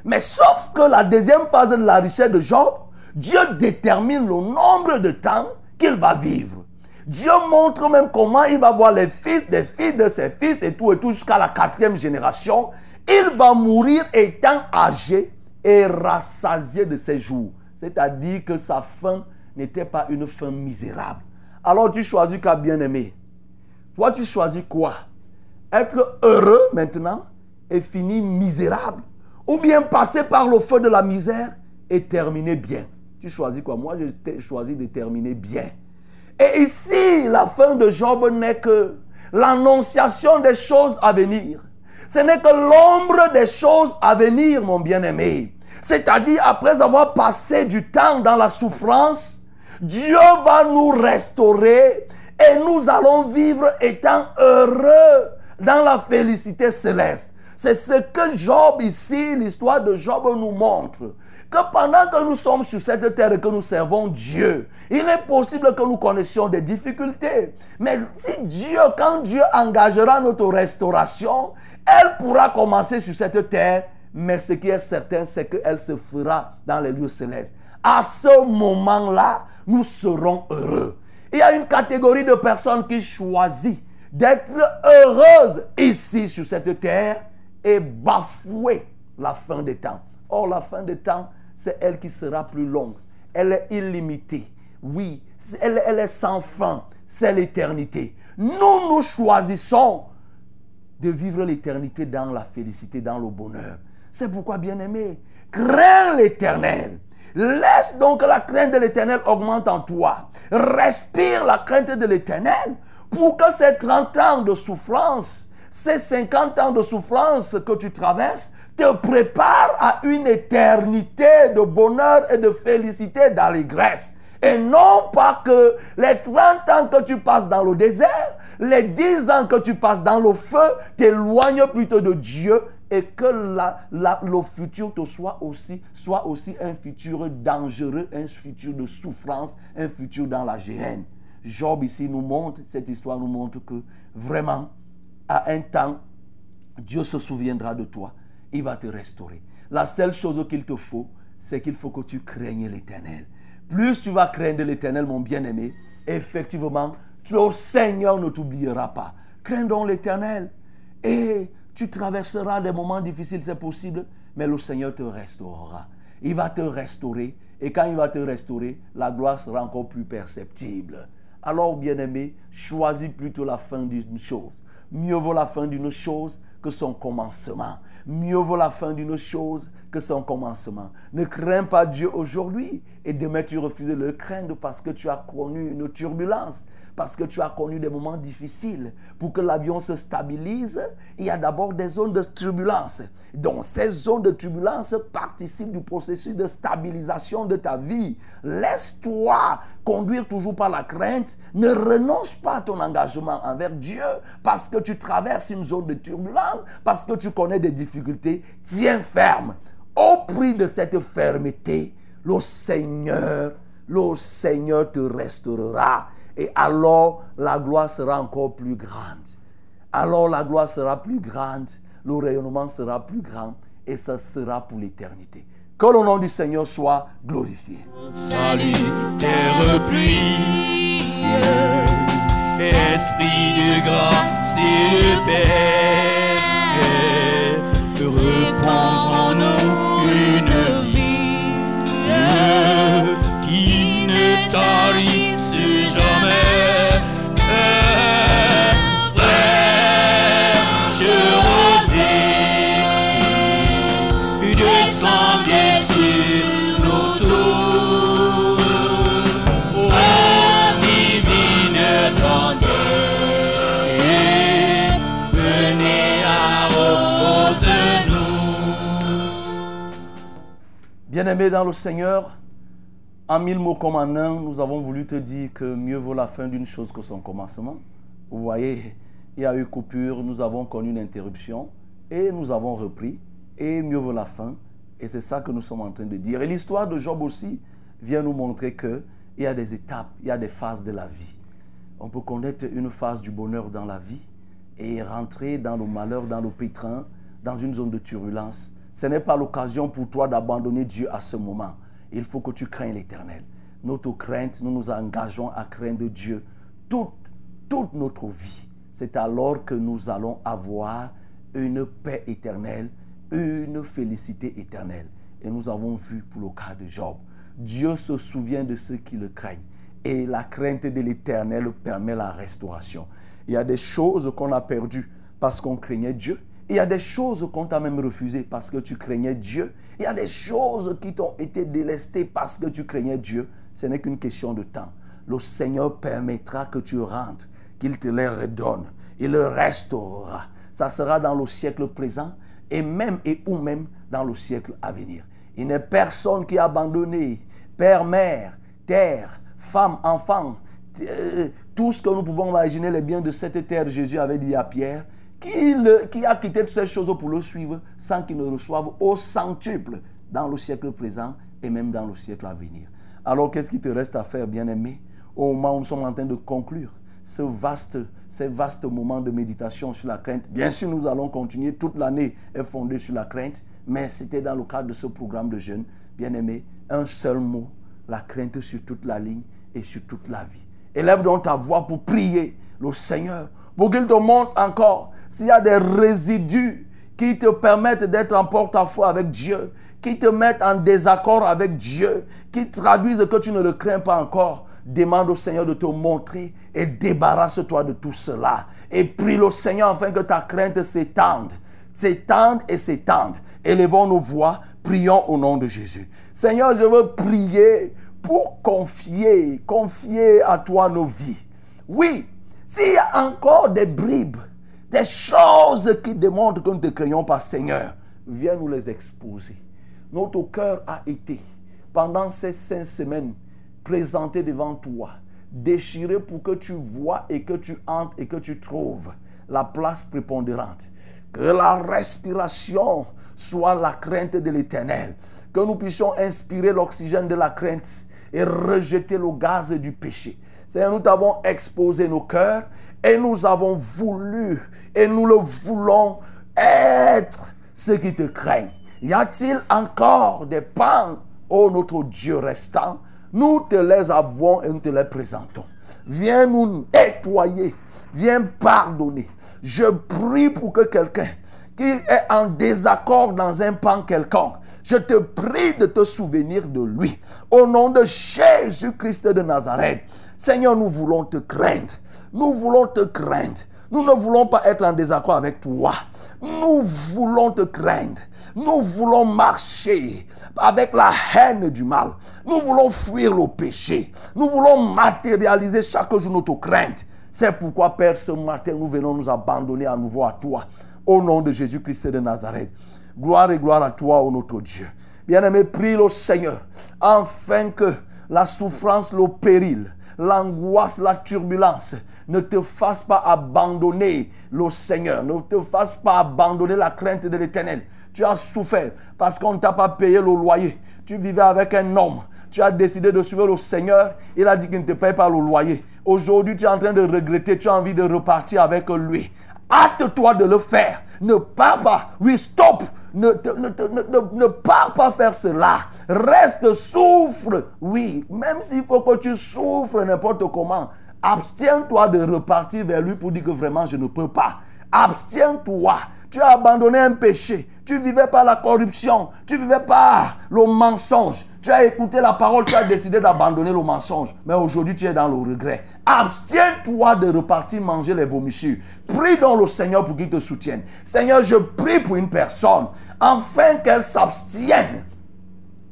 Mais sauf que la deuxième phase de la richesse de Job, Dieu détermine le nombre de temps qu'il va vivre. Dieu montre même comment il va voir les fils des fils de ses fils et tout et tout jusqu'à la quatrième génération. Il va mourir étant âgé et rassasié de ses jours. C'est-à-dire que sa fin n'était pas une fin misérable. Alors tu choisis qu'à bien aimer. Toi, tu choisis quoi? Être heureux maintenant et finir misérable Ou bien passer par le feu de la misère et terminer bien Tu choisis quoi? Moi, j'ai choisi de terminer bien. Et ici, la fin de Job n'est que l'annonciation des choses à venir. Ce n'est que l'ombre des choses à venir, mon bien-aimé. C'est-à-dire, après avoir passé du temps dans la souffrance, Dieu va nous restaurer et nous allons vivre étant heureux dans la félicité céleste. C'est ce que Job ici, l'histoire de Job nous montre. Que pendant que nous sommes sur cette terre et que nous servons Dieu, il est possible que nous connaissions des difficultés. Mais si Dieu, quand Dieu engagera notre restauration, elle pourra commencer sur cette terre. Mais ce qui est certain, c'est qu'elle se fera dans les lieux célestes. À ce moment-là, nous serons heureux. Il y a une catégorie de personnes qui choisit d'être heureuses ici sur cette terre et bafouer la fin des temps. Or, la fin des temps, c'est elle qui sera plus longue. Elle est illimitée. Oui, elle, est sans fin. C'est l'éternité. Nous, nous choisissons de vivre l'éternité dans la félicité, dans le bonheur. C'est pourquoi, bien-aimé, crains l'éternel. Laisse donc la crainte de l'éternel augmente en toi. Respire la crainte de l'éternel pour que ces 30 ans de souffrance, ces 50 ans de souffrance que tu traverses, te préparent à une éternité de bonheur et de félicité d'allégresse. Et non pas que les 30 ans que tu passes dans le désert, les 10 ans que tu passes dans le feu, t'éloignent plutôt de Dieu et que la, le futur te soit aussi, soit aussi un futur dangereux, un futur de souffrance, un futur dans la géhenne. Job ici nous montre, cette histoire nous montre que vraiment, à un temps, Dieu se souviendra de toi. Il va te restaurer. La seule chose qu'il te faut, c'est qu'il faut que tu craignes l'éternel. Plus tu vas craindre l'éternel, mon bien-aimé, effectivement, le Seigneur ne t'oubliera pas. Crains donc l'éternel. Et tu traverseras des moments difficiles, c'est possible, mais le Seigneur te restaurera. Il va te restaurer. Et quand il va te restaurer, la gloire sera encore plus perceptible. Alors, bien-aimé, choisis plutôt la fin d'une chose. Mieux vaut la fin d'une chose que son commencement. Mieux vaut la fin d'une chose que son commencement. Ne crains pas Dieu aujourd'hui et demain tu refuses de le craindre parce que tu as connu une turbulence parce que tu as connu des moments difficiles. Pour que l'avion se stabilise, il y a d'abord des zones de turbulence. Donc ces zones de turbulence participent du processus de stabilisation de ta vie. Laisse-toi conduire toujours par la crainte. Ne renonce pas à ton engagement envers Dieu parce que tu traverses une zone de turbulence, parce que tu connais des difficultés. Tiens ferme. Au prix de cette fermeté, le Seigneur, le Seigneur te restaurera et alors, la gloire sera encore plus grande. Alors, la gloire sera plus grande, le rayonnement sera plus grand, et ça sera pour l'éternité. Que le nom du Seigneur soit glorifié. Salut, terre pluie, esprit de grâce et de paix, nous une vie qui ne tarisse Bien-aimé dans le Seigneur, en mille mots comme en un, nous avons voulu te dire que mieux vaut la fin d'une chose que son commencement. Vous voyez, il y a eu coupure, nous avons connu une interruption et nous avons repris. Et mieux vaut la fin. Et c'est ça que nous sommes en train de dire. Et l'histoire de Job aussi vient nous montrer qu'il y a des étapes, il y a des phases de la vie. On peut connaître une phase du bonheur dans la vie et rentrer dans le malheur, dans le pétrin, dans une zone de turbulence. Ce n'est pas l'occasion pour toi d'abandonner Dieu à ce moment. Il faut que tu craignes l'éternel. Notre crainte, nous nous engageons à craindre Dieu toute, toute notre vie. C'est alors que nous allons avoir une paix éternelle, une félicité éternelle. Et nous avons vu pour le cas de Job. Dieu se souvient de ceux qui le craignent. Et la crainte de l'éternel permet la restauration. Il y a des choses qu'on a perdues parce qu'on craignait Dieu. Il y a des choses qu'on t'a même refusées parce que tu craignais Dieu. Il y a des choses qui t'ont été délestées parce que tu craignais Dieu. Ce n'est qu'une question de temps. Le Seigneur permettra que tu rentres, qu'il te les redonne. Il le restaurera. Ça sera dans le siècle présent et même et ou même dans le siècle à venir. Il n'est personne qui a abandonné père, mère, terre, femme, enfant, euh, tout ce que nous pouvons imaginer, les biens de cette terre, Jésus avait dit à Pierre, qui, a quitté toutes ces choses pour le suivre sans qu'il ne reçoive au centuple dans le siècle présent et même dans le siècle à venir? Alors qu'est-ce qui te reste à faire, bien-aimé, au moment où nous sommes en train de conclure ce vaste, ces vastes moments de méditation sur la crainte Bien sûr, nous allons continuer. Toute l'année est fondée sur la crainte, mais c'était dans le cadre de ce programme de jeûne. Bien-aimé, un seul mot, la crainte sur toute la ligne et sur toute la vie. Élève donc ta voix pour prier le Seigneur, pour qu'il te montre encore s'il y a des résidus qui te permettent d'être en porte-à-faux avec Dieu, qui te mettent en désaccord avec Dieu, qui traduisent que tu ne le crains pas encore. Demande au Seigneur de te montrer et débarrasse-toi de tout cela. Et prie le Seigneur afin que ta crainte s'étende, s'étende et s'étende. Élevons nos voix, prions au nom de Jésus. Seigneur, je veux prier pour confier, confier à toi nos vies. Oui, s'il y a encore des bribes, des choses qui démontrent que nous ne te craignons pas, Seigneur, viens nous les exposer. Notre cœur a été, pendant ces cinq semaines, présenté devant toi, déchiré pour que tu vois et que tu entres et que tu trouves la place prépondérante. Que la respiration soit la crainte de l'éternel. Que nous puissions inspirer l'oxygène de la crainte et rejeter le gaz du péché. Seigneur, nous t'avons exposé nos cœurs et nous avons voulu et nous le voulons être ceux qui te craignent. Y a-t-il encore des pans, ô notre Dieu restant? Nous te les avons et nous te les présentons. Viens nous nettoyer, viens pardonner. Je prie pour que quelqu'un qui est en désaccord dans un pan quelconque, je te prie de te souvenir de lui. Au nom de Jésus-Christ de Nazareth, Seigneur, nous voulons te craindre. Nous voulons te craindre. Nous ne voulons pas être en désaccord avec toi. Nous voulons te craindre. Nous voulons marcher avec la haine du mal. Nous voulons fuir le péché. Nous voulons matérialiser chaque jour notre crainte. C'est pourquoi, Père, ce matin, nous venons nous abandonner à nouveau à toi. Au nom de Jésus-Christ de Nazareth. Gloire et gloire à toi, ô notre Dieu. Bien-aimé, prie le Seigneur, afin que la souffrance, le péril, l'angoisse, la turbulence ne te fasse pas abandonner le Seigneur, ne te fasse pas abandonner la crainte de l'éternel. Tu as souffert parce qu'on ne t'a pas payé le loyer. Tu vivais avec un homme. Tu as décidé de suivre le Seigneur. Il a dit qu'il ne te paye pas le loyer. Aujourd'hui, tu es en train de regretter. Tu as envie de repartir avec lui. Hâte-toi de le faire. Ne pars pas. Oui, stop. Ne, ne- ne- ne pars pas faire cela. Reste, souffre. Oui, même s'il faut que tu souffres n'importe comment. Abstiens-toi de repartir vers lui pour dire que vraiment je ne peux pas. Abstiens-toi. Tu as abandonné un péché. Tu vivais par la corruption. Tu vivais par le mensonge. Tu as écouté la parole. Tu as décidé d'abandonner le mensonge. Mais aujourd'hui, tu es dans le regret. Abstiens-toi de repartir manger les vomissures. Prie donc le Seigneur pour qu'il te soutienne. Seigneur, je prie pour une personne. Afin qu'elle s'abstienne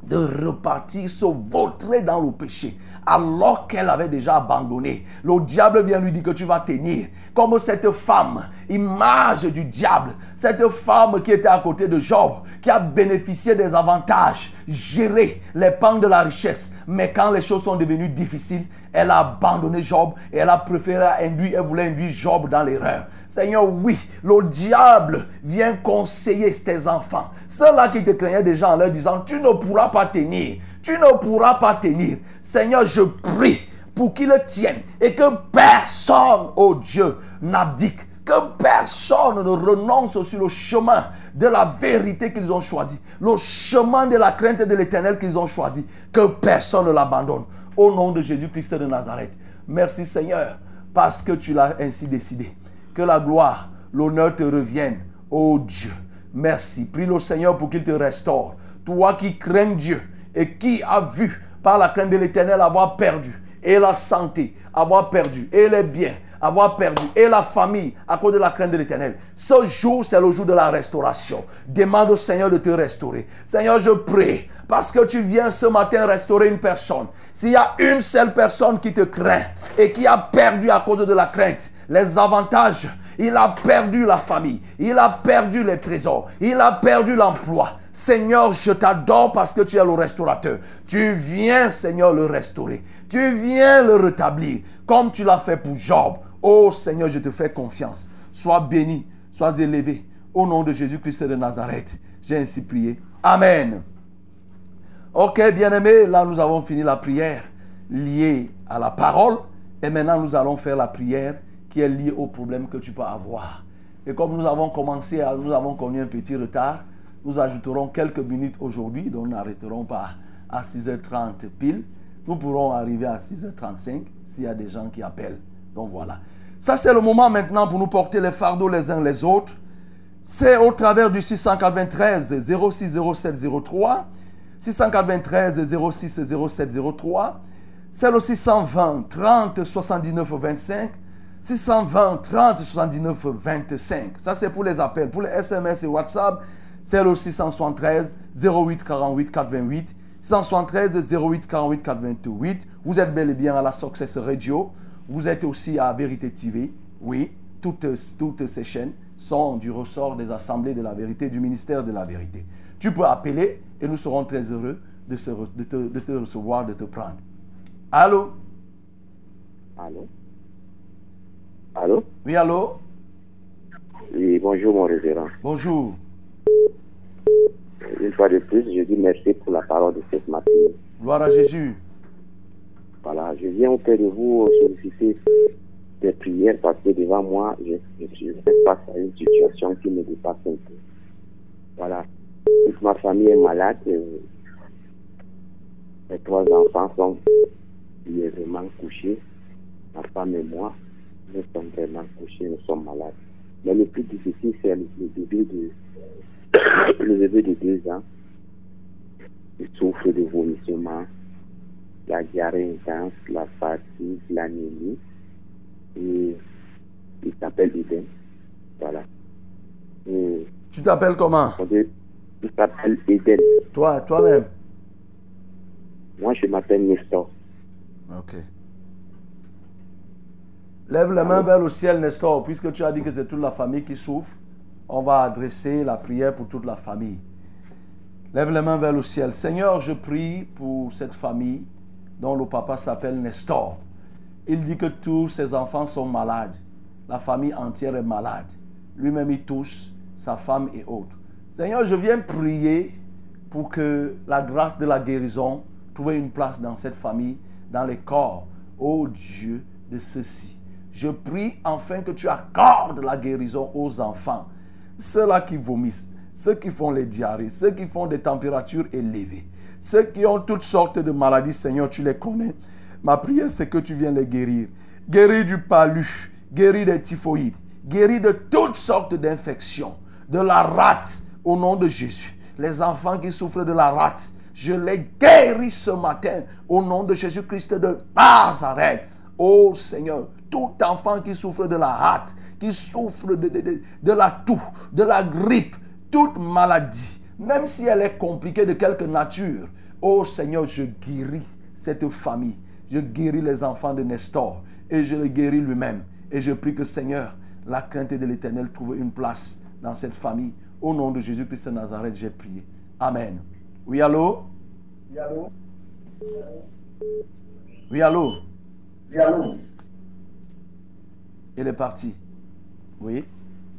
de repartir se vautrer dans le péché alors qu'elle avait déjà abandonné. Le diable vient lui dire que tu vas tenir. Comme cette femme, image du diable, cette femme qui était à côté de Job, qui a bénéficié des avantages, géré les pans de la richesse. Mais quand les choses sont devenues difficiles, elle a abandonné Job et elle a préféré induire, elle voulait induire Job dans l'erreur. Seigneur, oui, le diable vient conseiller tes enfants. Ceux-là qui te craignaient déjà en leur disant, tu ne pourras pas tenir. Tu ne pourras pas tenir. Seigneur, je prie pour qu'ils tiennent et que personne, oh Dieu, n'abdique. Que personne ne renonce sur le chemin de la vérité qu'ils ont choisi. Le chemin de la crainte de l'éternel qu'ils ont choisi. Que personne ne l'abandonne. Au nom de Jésus-Christ de Nazareth. Merci Seigneur, parce que tu l'as ainsi décidé. Que la gloire, l'honneur te reviennent. Oh Dieu, merci. Prie le Seigneur pour qu'il te restaure. Toi qui crains Dieu et qui a vu par la crainte de l'éternel avoir perdu et la santé, avoir perdu et les biens, avoir perdu et la famille à cause de la crainte de l'éternel. Ce jour, c'est le jour de la restauration. Demande au Seigneur de te restaurer. Seigneur, je prie parce que tu viens ce matin restaurer une personne. S'il y a une seule personne qui te craint et qui a perdu à cause de la crainte les avantages, il a perdu la famille, il a perdu les trésors, il a perdu l'emploi. Seigneur, je t'adore parce que tu es le restaurateur. Tu viens, Seigneur, le restaurer. Tu viens le rétablir comme tu l'as fait pour Job. Oh Seigneur, je te fais confiance. Sois béni, sois élevé. Au nom de Jésus-Christ de Nazareth, j'ai ainsi prié. Amen. Ok, bien-aimés, là nous avons fini la prière liée à la parole. Et maintenant nous allons faire la prière qui est liée au problème que tu peux avoir. Et comme nous avons commencé, nous avons connu un petit retard, nous ajouterons quelques minutes aujourd'hui, donc nous n'arrêterons pas à 6h30 pile. Nous pourrons arriver à 6h35 s'il y a des gens qui appellent. Donc voilà. Ça, c'est le moment maintenant pour nous porter les fardeaux les uns les autres. C'est au travers du 693 06 07 03, 693 06 07 03, c'est le 620 30 79 25, 620 30 79 25. Ça, c'est pour les appels. Pour les SMS et WhatsApp, c'est le 673 08 48 88, 673 08 48 88. Vous êtes bel et bien à la Success Radio. Vous êtes aussi à Vérité TV. Oui, toutes, toutes ces chaînes sont du ressort des assemblées de la vérité, du ministère de la vérité. Tu peux appeler et nous serons très heureux de, te, de te recevoir, de te prendre. Allô? Allô? Allô? Oui, allô? Oui, bonjour mon révérend. Bonjour. Une fois de plus, je dis merci pour la parole de cette matinée. Gloire à Jésus. Voilà, je viens auprès de vous solliciter des prières parce que devant moi, je, je suis face à une situation qui me dépasse un peu. Voilà. Toute ma famille est malade. Mes trois enfants sont lièvement couchés. Ma femme et moi, nous sommes vraiment couchés, nous sommes malades. Mais le plus difficile, c'est le, bébé de le bébé de deux ans. Il souffre de vomissements, la diarrhée intense, la fatigue, l'anémie. Et il s'appelle Eden. Voilà. Et Tu t'appelles comment? il s'appelle Eden. Toi, toi-même? Moi, je m'appelle Nestor. Ok. Lève les mains vers le ciel, Nestor, puisque tu as dit que c'est toute la famille qui souffre. On va adresser la prière pour toute la famille. Lève les mains vers le ciel. Seigneur, je prie pour cette famille dont le papa s'appelle Nestor. Il dit que tous ses enfants sont malades. La famille entière est malade. Lui-même, il touche sa femme et autres. Seigneur, je viens prier pour que la grâce de la guérison trouve une place dans cette famille, dans les corps, ô Dieu, de ceux-ci. Je prie enfin que tu accordes la guérison aux enfants, ceux-là qui vomissent, ceux qui font les diarrhées, ceux qui font des températures élevées, ceux qui ont toutes sortes de maladies, Seigneur, tu les connais. Ma prière, c'est que tu viennes les guérir. Guérir du palu, guérir des typhoïdes, guérir de toutes sortes d'infections, de la rate, au nom de Jésus. Les enfants qui souffrent de la rate, je les guéris ce matin au nom de Jésus-Christ de Nazareth. Oh Seigneur, tout enfant qui souffre de la rate, qui souffre de, de- de- de la toux, de la grippe, toute maladie, même si elle est compliquée de quelque nature, oh Seigneur, je guéris cette famille. Je guéris les enfants de Nestor et je le guéris lui-même. Et je prie que Seigneur, la crainte de l'Éternel trouve une place dans cette famille. Au nom de Jésus-Christ de Nazareth, j'ai prié. Amen. Oui, allô? Oui, allô? Oui, allô? Il est parti. Oui.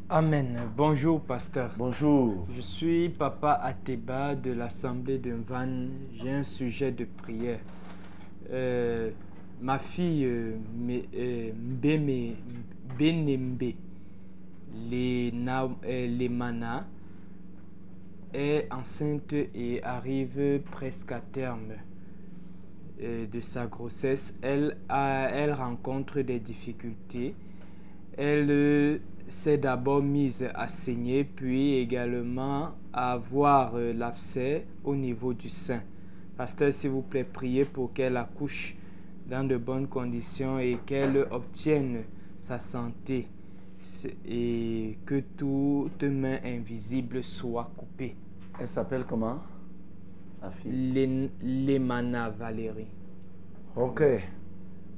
Amen. Bonjour, pasteur. Bonjour. Je suis Papa Ateba de l'Assemblée de Van. J'ai un sujet de prière. Euh, ma fille euh, Me- euh, Mbeme- Benembe Lena- euh, Lemana est enceinte et arrive presque à terme de sa grossesse. Elle, a- elle rencontre des difficultés. Elle s'est d'abord mise à saigner, puis également à avoir euh, l'abcès au niveau du sein. Pasteur, s'il vous plaît, priez pour qu'elle accouche dans de bonnes conditions et qu'elle obtienne sa santé et que toute main invisible soit coupée. Elle s'appelle comment La fille? Lemana Valérie. Ok.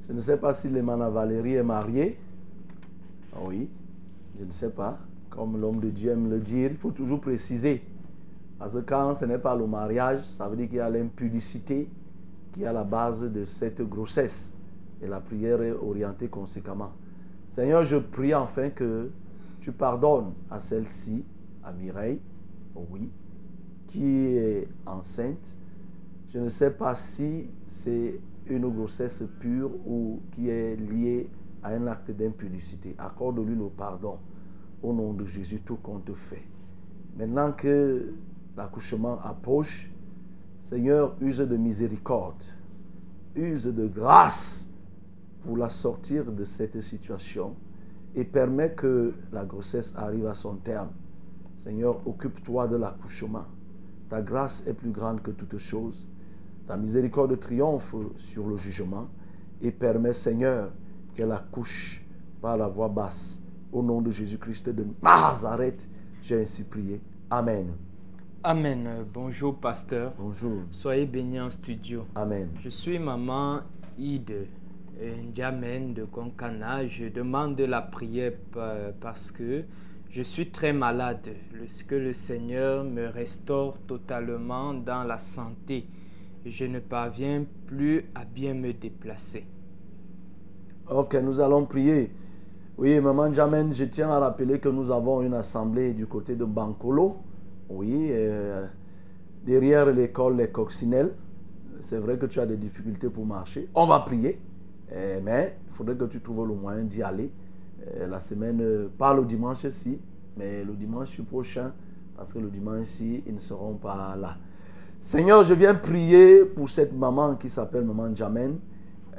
Je ne sais pas si Lemana Valérie est mariée. Oui. Je ne sais pas. Comme l'homme de Dieu aime le dire, il faut toujours préciser. Parce que quand ce n'est pas le mariage, ça veut dire qu'il y a l'impudicité qui est à la base de cette grossesse. Et la prière est orientée conséquemment. Seigneur, je prie enfin que tu pardonnes à celle-ci, à Mireille, oui, qui est enceinte. Je ne sais pas si c'est une grossesse pure ou qui est liée à un acte d'impudicité. Accorde-lui le pardon. Au nom de Jésus, tout compte fait. Maintenant que l'accouchement approche, Seigneur, use de miséricorde, use de grâce pour la sortir de cette situation et permet que la grossesse arrive à son terme. Seigneur, occupe-toi de l'accouchement. Ta grâce est plus grande que toutes choses. Ta miséricorde triomphe sur le jugement et permet, Seigneur, qu'elle accouche par la voix basse. Au nom de Jésus-Christ de Nazareth, j'ai ainsi prié. Amen. Amen. Euh, Bonjour, pasteur. Bonjour. Soyez bénis en studio. Amen. Je suis maman Ide Ndiamen de Konkana. Je demande la prière pa- parce que je suis très malade. Que le Seigneur me restaure totalement dans la santé. Je ne parviens plus à bien me déplacer. Ok, nous allons prier. Oui, Maman Jamen, je tiens à rappeler que nous avons une assemblée du côté de Bancolo. Oui, euh, derrière l'école Les Coccinelles. C'est vrai que tu as des difficultés pour marcher. On va prier. Euh, mais il faudrait que tu trouves le moyen d'y aller. Euh, la semaine, euh, pas le dimanche-ci, mais le dimanche prochain, parce que le dimanche-ci, ils ne seront pas là. Seigneur, je viens prier pour cette maman qui s'appelle Maman Jamen.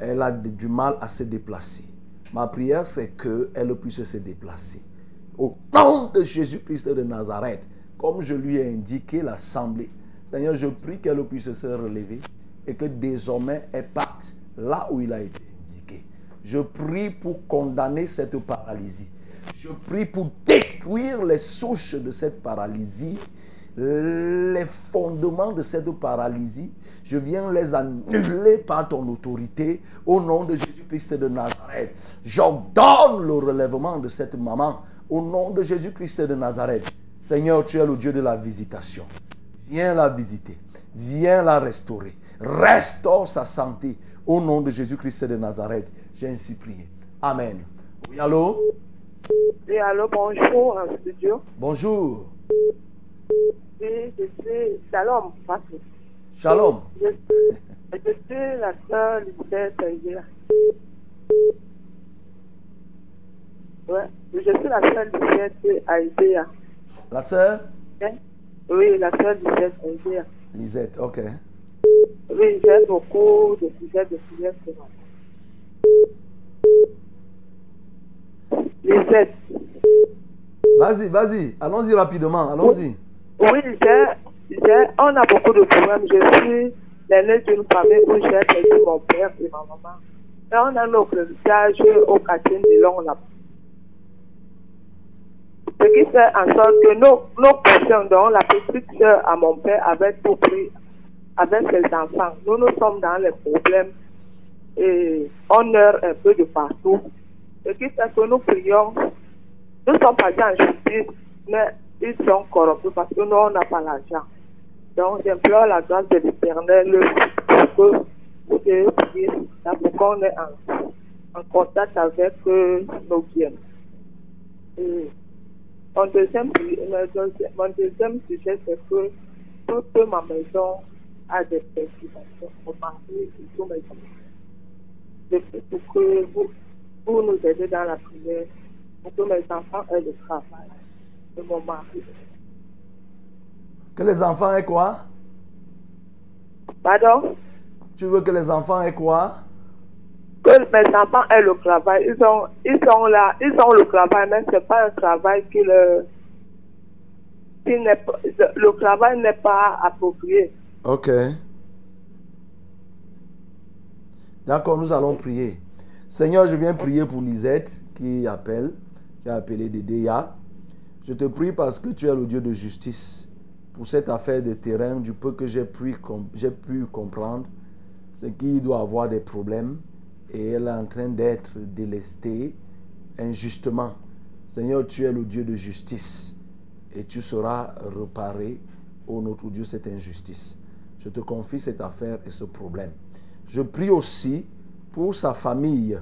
Elle a du mal à se déplacer. Ma prière, c'est qu'elle puisse se déplacer. Au nom de Jésus-Christ de Nazareth, comme je lui ai indiqué l'assemblée, Seigneur, je prie qu'elle puisse se relever et que désormais elle parte là où il a été indiqué. Je prie pour condamner cette paralysie. Je prie pour détruire les souches de cette paralysie, les fondements de cette paralysie. Je viens les annuler par ton autorité au nom de Jésus-Christ de Nazareth. J'ordonne le relèvement de cette maman au nom de Jésus-Christ de Nazareth. Seigneur, tu es le Dieu de la visitation. Viens la visiter. Viens la restaurer. Restaure sa santé. Au nom de Jésus-Christ de Nazareth, j'ai ainsi prié. Amen. Oui, allô? Oui, allô, bonjour, en studio. Bonjour. Oui, je suis Shalom, Patrick. Shalom. Je, je suis la sœur Lisette Aïdéa. Ouais, je suis la sœur Lisette Aïdéa. La sœur? Hein? Oui, la sœur Lisette Aïdéa. Lisette, ok. Oui, j'ai beaucoup de sujets de matin. Lisette. Vas-y, vas-y. Allons-y rapidement. Allons-y. Oui, j'ai, j'ai, on a beaucoup de problèmes. Je suis l'aîné d'une famille où j'ai perdu mon père et ma maman. Et on a notre héritage au quartier de Long là Ce qui fait en sorte que nos, nos dont la petite soeur à mon père avait tout pris avec ses enfants. Nous, nous sommes dans les problèmes et on meurt un peu de partout. Ce qui fait que nous prions. Nous sommes pas en justice, mais ils sont corrompus parce que nous, on n'a pas l'argent. Donc, j'implore la grâce de l'éternel pour que pour qu'on est en, contact avec euh, nos biens. Et mon deuxième, sujet, c'est que toute ma maison a des perturbations. Mon mari et tous mes enfants. Pour que vous, vous nous aidez dans la prière, pour que mes enfants aient le travail. Et mon mari. Que les enfants aient quoi? Pardon? Tu veux que les enfants aient quoi? Que mes enfants aient le travail. Ils ont, ils sont là, ils ont le travail, mais ce n'est pas un travail qui le. qui le travail n'est pas approprié. Ok. D'accord, nous allons prier. Seigneur, je viens prier pour Lisette qui appelle, qui a appelé Dédéa. Je te prie parce que tu es le Dieu de justice. Pour cette affaire de terrain, du peu que j'ai pu, comprendre, c'est qu'il doit avoir des problèmes et elle est en train d'être délestée injustement. Seigneur, tu es le Dieu de justice et tu sauras réparer, ô notre Dieu, cette injustice. Je te confie cette affaire et ce problème. Je prie aussi pour sa famille.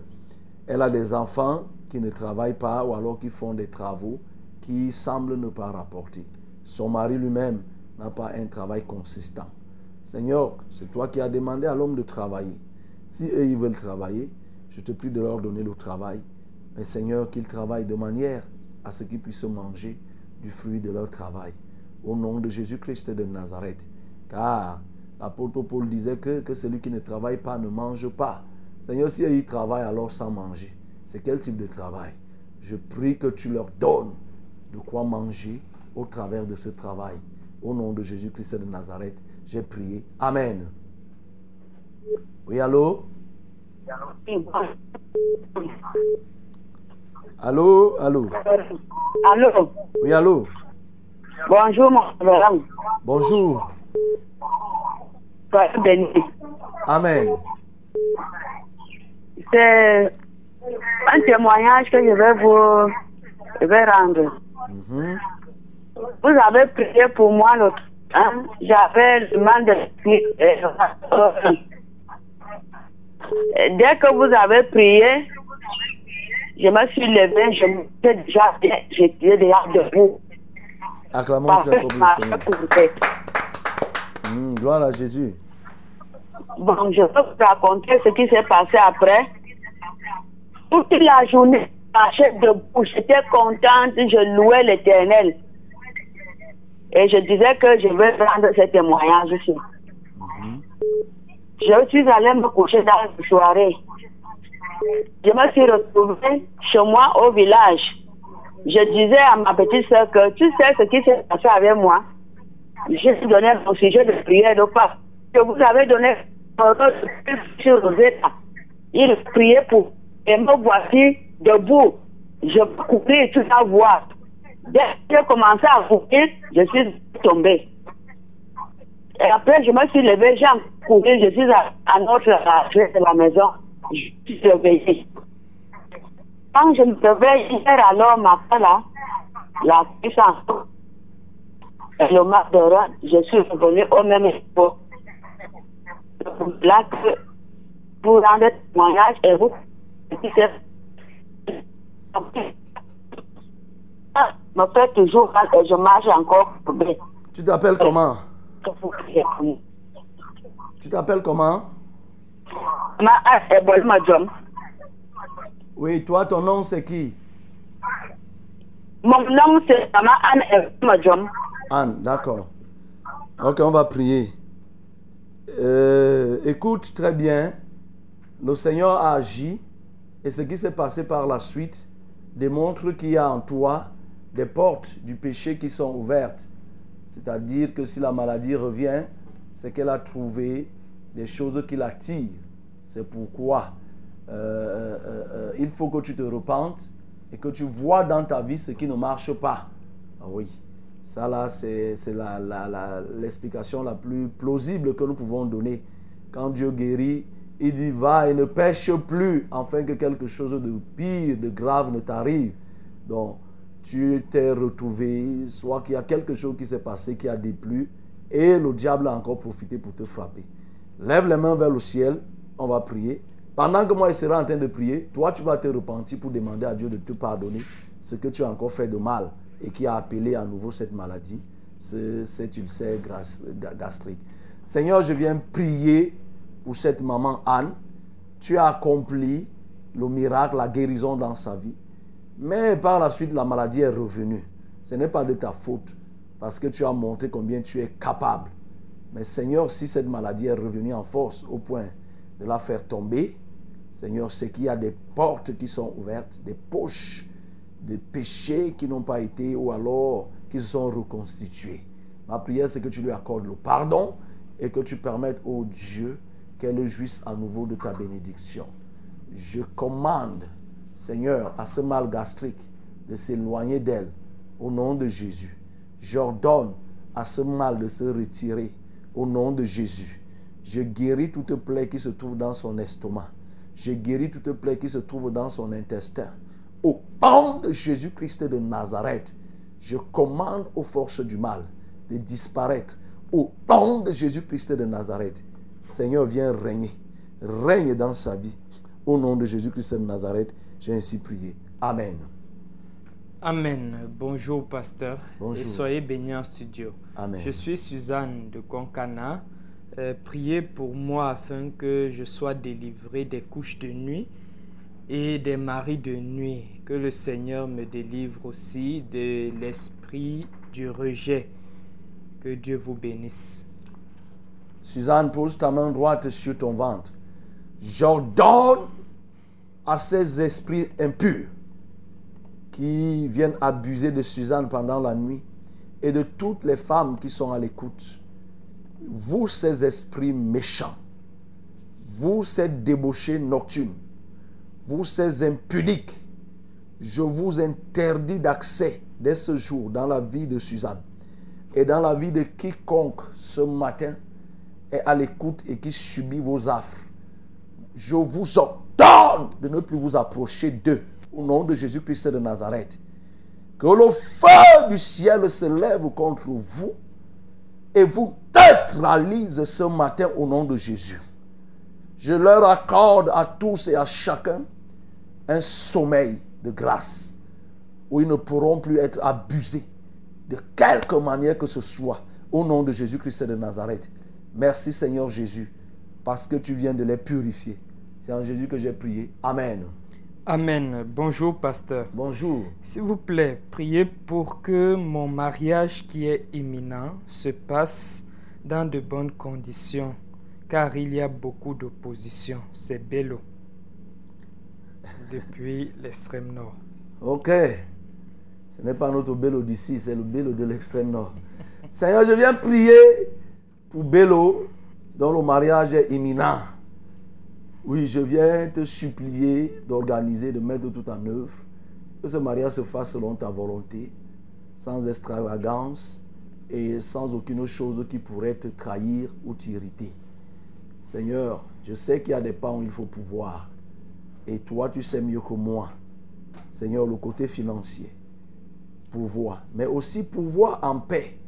Elle a des enfants qui ne travaillent pas ou alors qui font des travaux qui semble ne pas rapporter. Son mari lui-même n'a pas un travail consistant. Seigneur, c'est toi qui as demandé à l'homme de travailler. Si eux, ils veulent travailler, je te prie de leur donner le travail. Mais Seigneur, qu'ils travaillent de manière à ce qu'ils puissent manger du fruit de leur travail. Au nom de Jésus-Christ de Nazareth. Car l'apôtre Paul disait que, que celui qui ne travaille pas ne mange pas. Seigneur, si ils travaillent alors sans manger, c'est quel type de travail? Je prie que tu leur donnes de quoi manger au travers de ce travail. Au nom de Jésus-Christ de Nazareth, j'ai prié. Amen. Oui, allô? Allô, allô? Allô? Oui, allô? Bonjour, mon frère. Bonjour. Soyez béni. Amen. C'est un témoignage que je vais vous je vais rendre. Mhm. Vous avez prié pour moi l'autre. Hein? J'avais le mal de Dès que vous avez prié, je me suis levé, je me déjà bien, j'étais déjà debout. Acclamons Parce que je. Mm, gloire à Jésus. Bon, je vais vous raconter ce qui s'est passé après. Toute la journée, marchais debout, j'étais contente, je louais l'éternel. Et je disais que je vais rendre ce témoignage ici. Je suis allée me coucher dans la soirée. Je me suis retrouvée chez moi au village. Je disais à ma petite soeur que tu sais ce qui s'est passé avec moi? Je lui donné mon sujet de prière de pas. Que vous avez donné mon sur Rosetta. Il priait pour. Et me voici debout. Je courir toute la voix. Dès que j'ai commencé à courir, je suis tombée. Et après, je me suis levée, j'ai couru, je suis à, à notre entrée de la maison. Je suis réveillée. Quand je me réveille, hier alors, matin là, la puissance, le rein, je suis revenue au même niveau. Là, pour rendre témoignage et vous, me fait toujours mal et je marche encore. Tu t'appelles comment? Tu t'appelles comment? Oui, toi, ton nom c'est qui? Mon nom, c'est Mama Anne. Anne, d'accord. Ok, on va prier. Euh, écoute très bien. Le Seigneur a agi et ce qui s'est passé par la suite démontre qu'il y a en toi des portes du péché qui sont ouvertes. C'est-à-dire que si la maladie revient, c'est qu'elle a trouvé des choses qui l'attirent. C'est pourquoi euh, euh, euh, il faut que tu te repentes et que tu vois dans ta vie ce qui ne marche pas. Ah oui, ça là, c'est c'est la- l'explication la, plus plausible que nous pouvons donner. Quand Dieu guérit, il dit va et ne pêche plus afin que quelque chose de pire, de grave ne t'arrive. Donc, tu t'es retrouvé, soit qu'il y a quelque chose qui s'est passé qui a déplu, et le diable a encore profité pour te frapper. Lève les mains vers le ciel, on va prier. Pendant que moi je serai en train de prier, toi tu vas te repentir pour demander à Dieu de te pardonner ce que tu as encore fait de mal et qui a appelé à nouveau cette maladie, ce- cet ulcère gastrique. Seigneur, je viens prier pour cette maman Anne. Tu as accompli le miracle, la guérison dans sa vie. Mais par la suite, la maladie est revenue. Ce n'est pas de ta faute, parce que tu as montré combien tu es capable. Mais Seigneur, si cette maladie est revenue en force au point de la faire tomber, Seigneur, c'est qu'il y a des portes qui sont ouvertes, des poches, des péchés qui n'ont pas été ou alors qui se sont reconstitués. Ma prière, c'est que tu lui accordes le pardon et que tu permettes au Dieu qu'elle jouisse à nouveau de ta bénédiction. Je commande, Seigneur, à ce mal gastrique de s'éloigner d'elle au nom de Jésus. J'ordonne à ce mal de se retirer au nom de Jésus. Je guéris toute plaie qui se trouve dans son estomac. Je guéris toute plaie qui se trouve dans son intestin. Au nom de Jésus-Christ de Nazareth, je commande aux forces du mal de disparaître. Au nom de Jésus-Christ de Nazareth, Seigneur, viens régner. Règne dans sa vie. Au nom de Jésus-Christ de Nazareth, j'ai ainsi prié. Amen. Amen. Bonjour, pasteur. Bonjour. Et soyez bénis en studio. Amen. Je suis Suzanne de Konkana. Euh, priez pour moi afin que je sois délivré des couches de nuit et des maris de nuit. Que le Seigneur me délivre aussi de l'esprit du rejet. Que Dieu vous bénisse. Suzanne, pose ta main droite sur ton ventre. J'ordonne à ces esprits impurs qui viennent abuser de Suzanne pendant la nuit et de toutes les femmes qui sont à l'écoute. Vous, ces esprits méchants, vous, ces débauchés nocturnes, vous, ces impudiques, je vous interdis d'accès dès ce jour dans la vie de Suzanne et dans la vie de quiconque ce matin est à l'écoute et qui subit vos affres. Je vous ordonne de ne plus vous approcher d'eux au nom de Jésus-Christ de Nazareth. Que le feu du ciel se lève contre vous et vous neutralise ce matin au nom de Jésus. Je leur accorde à tous et à chacun un sommeil de grâce où ils ne pourront plus être abusés de quelque manière que ce soit au nom de Jésus-Christ de Nazareth. Merci Seigneur Jésus parce que tu viens de les purifier. C'est en Jésus que j'ai prié. Amen. Amen. Bonjour, pasteur. Bonjour. S'il vous plaît, priez pour que mon mariage qui est imminent se passe dans de bonnes conditions, car il y a beaucoup d'opposition. C'est Bello. Depuis l'extrême nord. Ok. Ce n'est pas notre Bélo d'ici, c'est le Bélo de l'extrême nord. Seigneur, je viens prier pour Bélo dont le mariage est imminent. Oui, je viens te supplier d'organiser, de mettre tout en œuvre, que ce mariage se fasse selon ta volonté, sans extravagance et sans aucune chose qui pourrait te trahir ou t'irriter. Seigneur, je sais qu'il y a des pas où il faut pouvoir. Et toi, tu sais mieux que moi. Seigneur, le côté financier, pouvoir, mais aussi pouvoir en paix.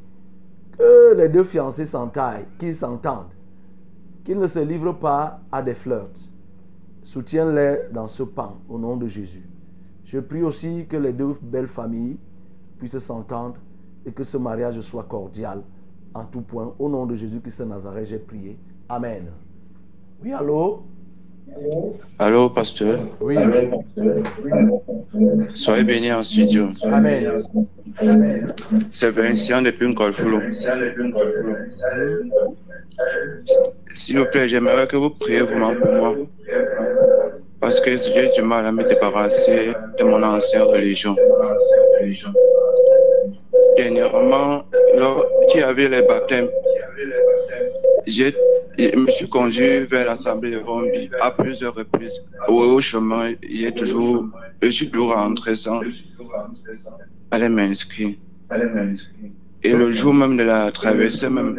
Que les deux fiancés s'entaillent, qu'ils s'entendent, qu'ils ne se livrent pas à des flirts. Soutiens-les dans ce pan au nom de Jésus. Je prie aussi que les deux belles familles puissent s'entendre et que ce mariage soit cordial en tout point. Au nom de Jésus-Christ de Nazareth, j'ai prié. Amen. Oui, allô? Allô, pasteur? Oui. Soyez bénis en studio. Amen. C'est Vincent depuis Ngolfoulo. S'il vous plaît, j'aimerais que vous priez vraiment pour moi. Parce que j'ai du mal à me débarrasser de mon ancienne religion. Dernièrement, lors qu'il y avait les baptêmes, je me suis conduit vers l'assemblée de Vombi à plusieurs reprises. Au, chemin, il a toujours, je suis toujours rentré sans aller m'inscrire. Et le jour même de la traversée, même,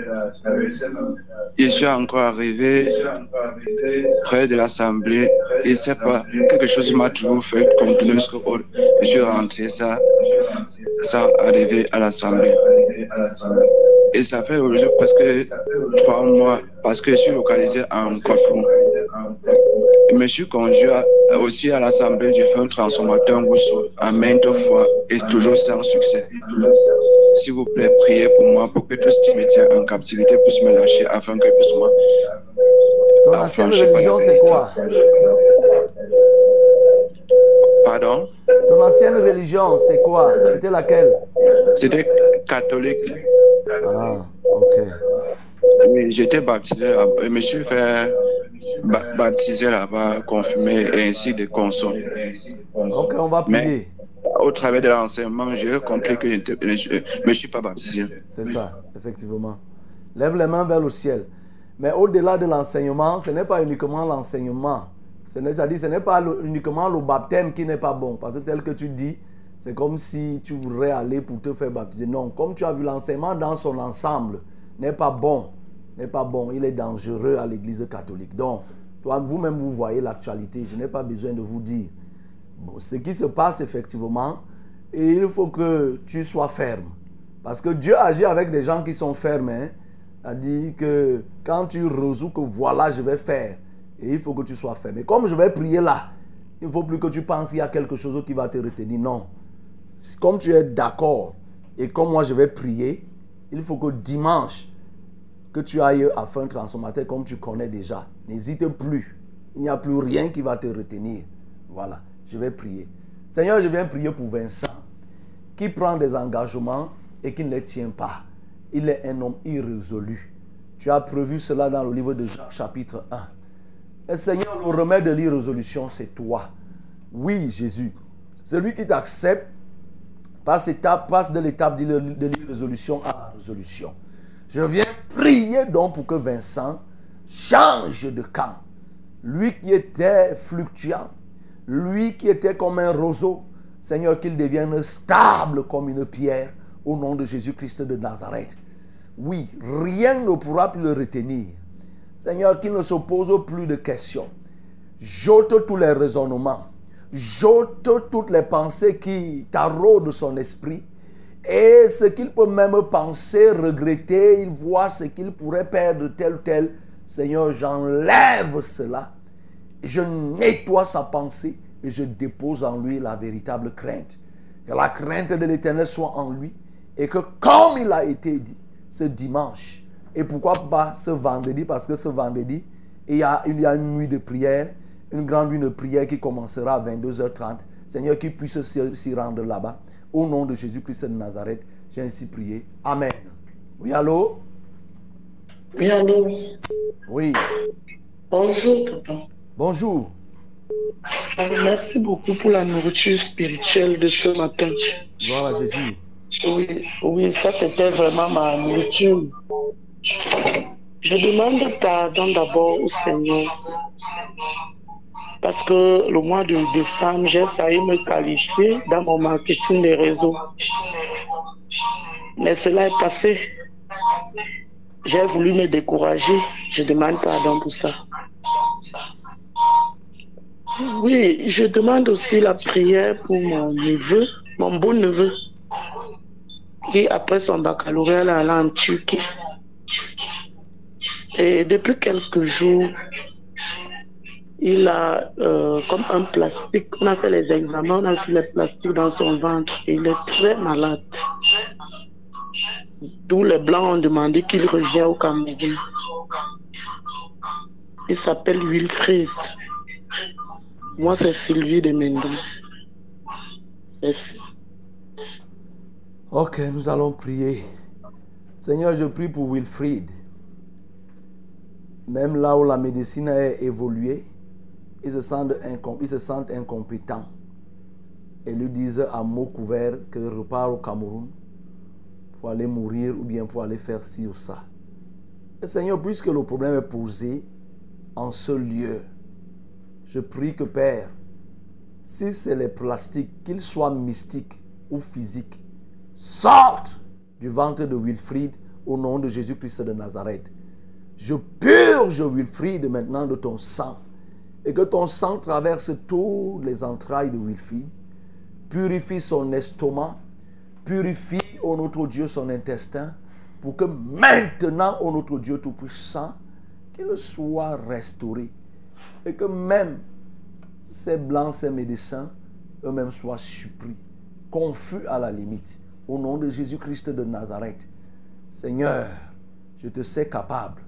je suis encore arrivé près de l'assemblée. Et sais pas, quelque chose m'a toujours fait continuer ce rôle. Je suis rentré ça, sans arriver à l'assemblée. Et ça fait aujourd'hui presque trois mois parce que je suis localisé en Kofou. Je me suis conduit aussi à l'assemblée du feu transformateur Gousso à maintes fois et toujours sans succès. S'il vous plaît, priez pour moi pour que tout ce qui me tient en captivité puisse me lâcher afin que je puisse moi. Ton ancienne religion, c'est quoi? Pardon? Ton ancienne religion, c'est quoi? C'était laquelle? C'était catholique. Ah, ok. Oui, j'étais baptisé là Je me suis fait ba- baptiser là-bas, confirmé et ainsi de conso. Ok, on va prier. Au travers de l'enseignement, j'ai compris que je ne suis pas baptisé. C'est ça, effectivement. Lève les mains vers le ciel. Mais au-delà de l'enseignement, ce n'est pas uniquement l'enseignement. Ce n'est- pas uniquement le baptême qui n'est pas bon. Parce que tel que tu dis, c'est comme si tu voudrais aller pour te faire baptiser. Non, comme tu as vu l'enseignement dans son ensemble, n'est pas bon. N'est pas bon. Il est dangereux à l'église catholique. Donc, vous-même, vous voyez l'actualité. Je n'ai pas besoin de vous dire. Ce qui se passe effectivement, et il faut que tu sois ferme. Parce que Dieu agit avec des gens qui sont fermes. Hein. C'est-à-dire que quand tu résous que voilà, je vais faire, et il faut que tu sois ferme. Et comme je vais prier là, il ne faut plus que tu penses qu'il y a quelque chose qui va te retenir. Non. comme tu es d'accord et comme moi je vais prier, il faut que dimanche, que tu ailles à un transformateur comme tu connais déjà. N'hésite plus. Il n'y a plus rien qui va te retenir. Voilà, je vais prier. Seigneur, je viens prier pour Vincent, qui prend des engagements et qui ne les tient pas. Il est un homme irrésolu. Tu as prévu cela dans le livre de Jacques chapitre 1. Et Seigneur, le remède de l'irrésolution, c'est toi. Oui, Jésus. Celui qui t'accepte passe, étape, passe de l'étape de l'irrésolution à la résolution. Je viens prier donc pour que Vincent change de camp. Lui qui était fluctuant, lui qui était comme un roseau, Seigneur, qu'il devienne stable comme une pierre au nom de Jésus-Christ de Nazareth. Oui, rien ne pourra plus le retenir. Seigneur, qu'il ne se pose plus de questions. J'ôte tous les raisonnements. J'ôte toutes les pensées qui taraudent son esprit. Et ce qu'il peut même penser, regretter, il voit ce qu'il pourrait perdre tel ou tel. Seigneur, j'enlève cela. Je nettoie sa pensée et je dépose en lui la véritable crainte. Que la crainte de l'éternel soit en lui et que comme il a été dit ce dimanche, et pourquoi pas ce vendredi, parce que ce vendredi, il y a, il y a une nuit de prière, une grande nuit de prière qui commencera à 22h30. Seigneur, qu'il puisse s'y rendre là-bas. Au nom de Jésus-Christ de Nazareth, j'ai ainsi prié. Amen. Oui, allô? Oui, allô? Oui. Bonjour, papa. Bonjour. Merci beaucoup pour la nourriture spirituelle de ce matin. Gloire à Jésus. Oui, oui, ça c'était vraiment ma nourriture. Je demande pardon d'abord au Seigneur. Parce que le mois de décembre, j'ai failli me qualifier dans mon marketing des réseaux. Mais cela est passé. J'ai voulu me décourager. Je demande pardon pour ça. Oui, je demande aussi la prière pour mon neveu, mon beau neveu, qui après son baccalauréat est allé en Turquie. Et depuis quelques jours, il a euh, comme un plastique. On a fait les examens, on a vu les plastiques dans son ventre. Il est très malade. D'où les Blancs ont demandé qu'il revienne au Cameroun. Il s'appelle Wilfried. Moi, c'est Sylvie de Mendon. Merci. Ok, nous allons prier. Seigneur, je prie pour Wilfried. Même là où la médecine a évolué, ils se sentent, se incompétents. Et lui disent à mots couverts qu'il repart au Cameroun pour aller mourir ou bien pour aller faire ci ou ça. Seigneur, puisque le problème est posé en ce lieu, je prie que Père, si c'est les plastiques, qu'ils soient mystiques ou physiques, sortent du ventre de Wilfried au nom de Jésus-Christ de Nazareth. Je purge Wilfried maintenant de ton sang et que ton sang traverse toutes les entrailles de Wilfried, purifie son estomac, purifie, ô notre Dieu, son intestin, pour que maintenant, ô notre Dieu Tout-Puissant, qu'il soit restauré et que même ces blancs, ces médecins, eux-mêmes soient surpris, confus à la limite. Au nom de Jésus-Christ de Nazareth, Seigneur, je te sais capable.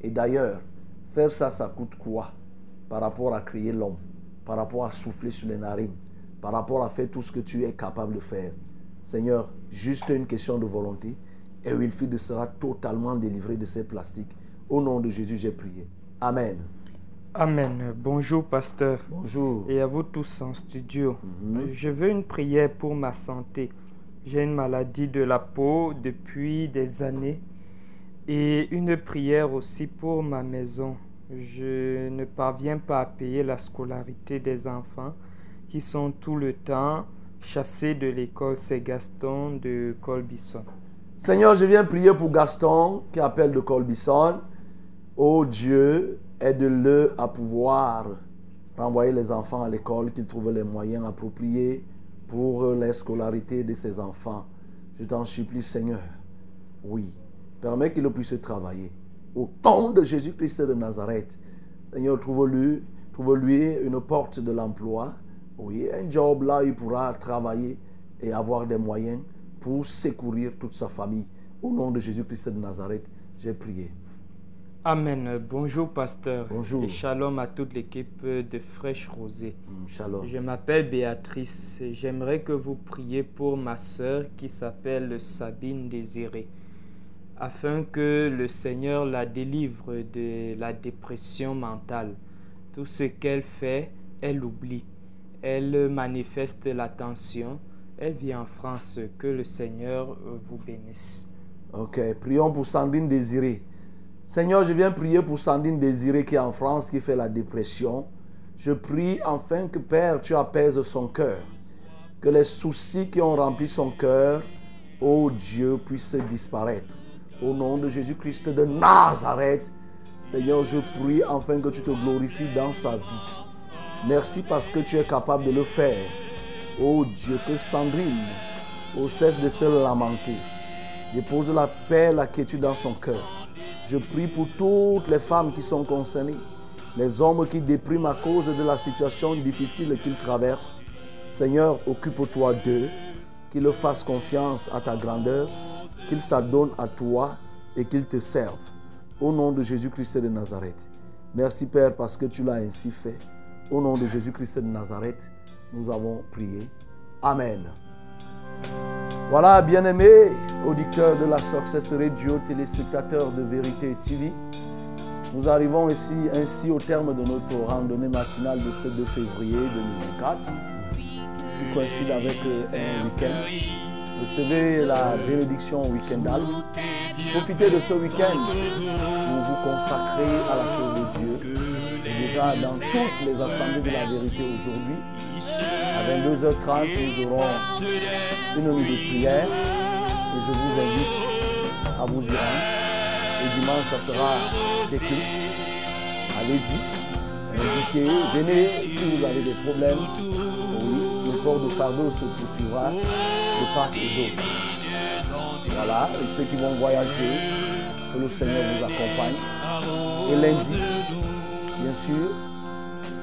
Et d'ailleurs, faire ça, ça coûte quoi par rapport à créer l'homme, par rapport à souffler sur les narines, par rapport à faire tout ce que tu es capable de faire. Seigneur, juste une question de volonté et Wilfried sera totalement délivré de ces plastiques. Au nom de Jésus, j'ai prié. Amen. Amen. Bonjour, pasteur. Bonjour. Et à vous tous en studio. Je veux une prière pour ma santé. J'ai une maladie de la peau depuis des années et une prière aussi pour ma maison. Je ne parviens pas à payer la scolarité des enfants qui sont tout le temps chassés de l'école. C'est Gaston de Colbisson. Seigneur, je viens prier pour Gaston qui appelle de Colbisson. Oh Dieu, aide-le à pouvoir renvoyer les enfants à l'école, qu'il trouve les moyens appropriés pour la scolarité de ses enfants. Je t'en supplie, Seigneur. Oui, permets qu'il puisse travailler. Au nom de Jésus-Christ de Nazareth, Seigneur, trouve-lui trouve -lui une porte de l'emploi. Oui, un job là, il pourra travailler et avoir des moyens pour secourir toute sa famille. Au nom de Jésus-Christ de Nazareth, j'ai prié. Amen. Bonjour, pasteur. Bonjour. Et shalom à toute l'équipe de Fraîche Rosée. Shalom. Je m'appelle Béatrice. J'aimerais que vous priez pour ma sœur qui s'appelle Sabine Désirée, afin que le Seigneur la délivre de la dépression mentale. Tout ce qu'elle fait, elle oublie. Elle manifeste l'attention. Elle vit en France. Que le Seigneur vous bénisse. Ok, prions pour Sandrine Désirée. Seigneur, je viens prier pour Sandrine Désirée qui est en France, qui fait la dépression. Je prie enfin que Père, tu apaises son cœur. Que les soucis qui ont rempli son cœur, ô Dieu, puissent disparaître. Au nom de Jésus-Christ de Nazareth, Seigneur, je prie enfin que tu te glorifies dans sa vie. Merci parce que tu es capable de le faire. Ô Dieu, que Sandrine, cesse de se lamenter, dépose la paix, la quiétude dans son cœur. Je prie pour toutes les femmes qui sont concernées, les hommes qui dépriment à cause de la situation difficile qu'ils traversent. Seigneur, occupe-toi d'eux, qu'ils fassent confiance à ta grandeur, qu'ils s'adonnent à toi et qu'ils te servent. Au nom de Jésus-Christ de Nazareth. Merci Père parce que tu l'as ainsi fait. Au nom de Jésus-Christ de Nazareth, nous avons prié. Amen. Voilà, bien-aimés auditeurs de la Success Radio, téléspectateurs de Vérité TV. Nous arrivons ici ainsi au terme de notre randonnée matinale de ce 2 février 2024, qui coïncide avec euh, un week-end. Recevez la bénédiction week-endale. Profitez de ce week-end pour vous consacrer à la chose de Dieu. Dans toutes les assemblées de la vérité aujourd'hui, à 22h30, nous aurons une nuit de prière et je vous invite à vous y rendre. Et dimanche, ça sera des cultes. Allez-y, invitez, venez si vous avez des problèmes. Oui, le port de fardeau se poursuivra de part et d'autre. Voilà, et ceux qui vont voyager, que le Seigneur vous accompagne. Et lundi, bien sûr,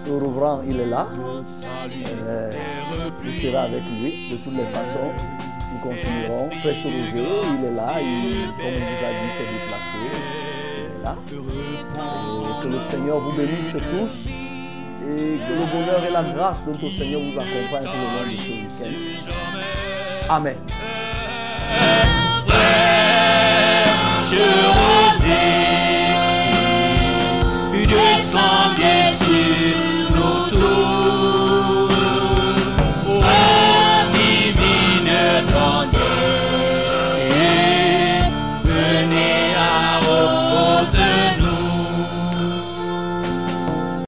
le reverend, il est là. Euh, il sera avec lui de toutes les façons. Nous continuerons. Frère Roger, il est là. Il, comme il vous a dit, s'est déplacé. Il est là. Et que le Seigneur vous bénisse tous. Et que le bonheur et la grâce de notre Seigneur vous accompagnent tout le long de ce. Amen. do? As long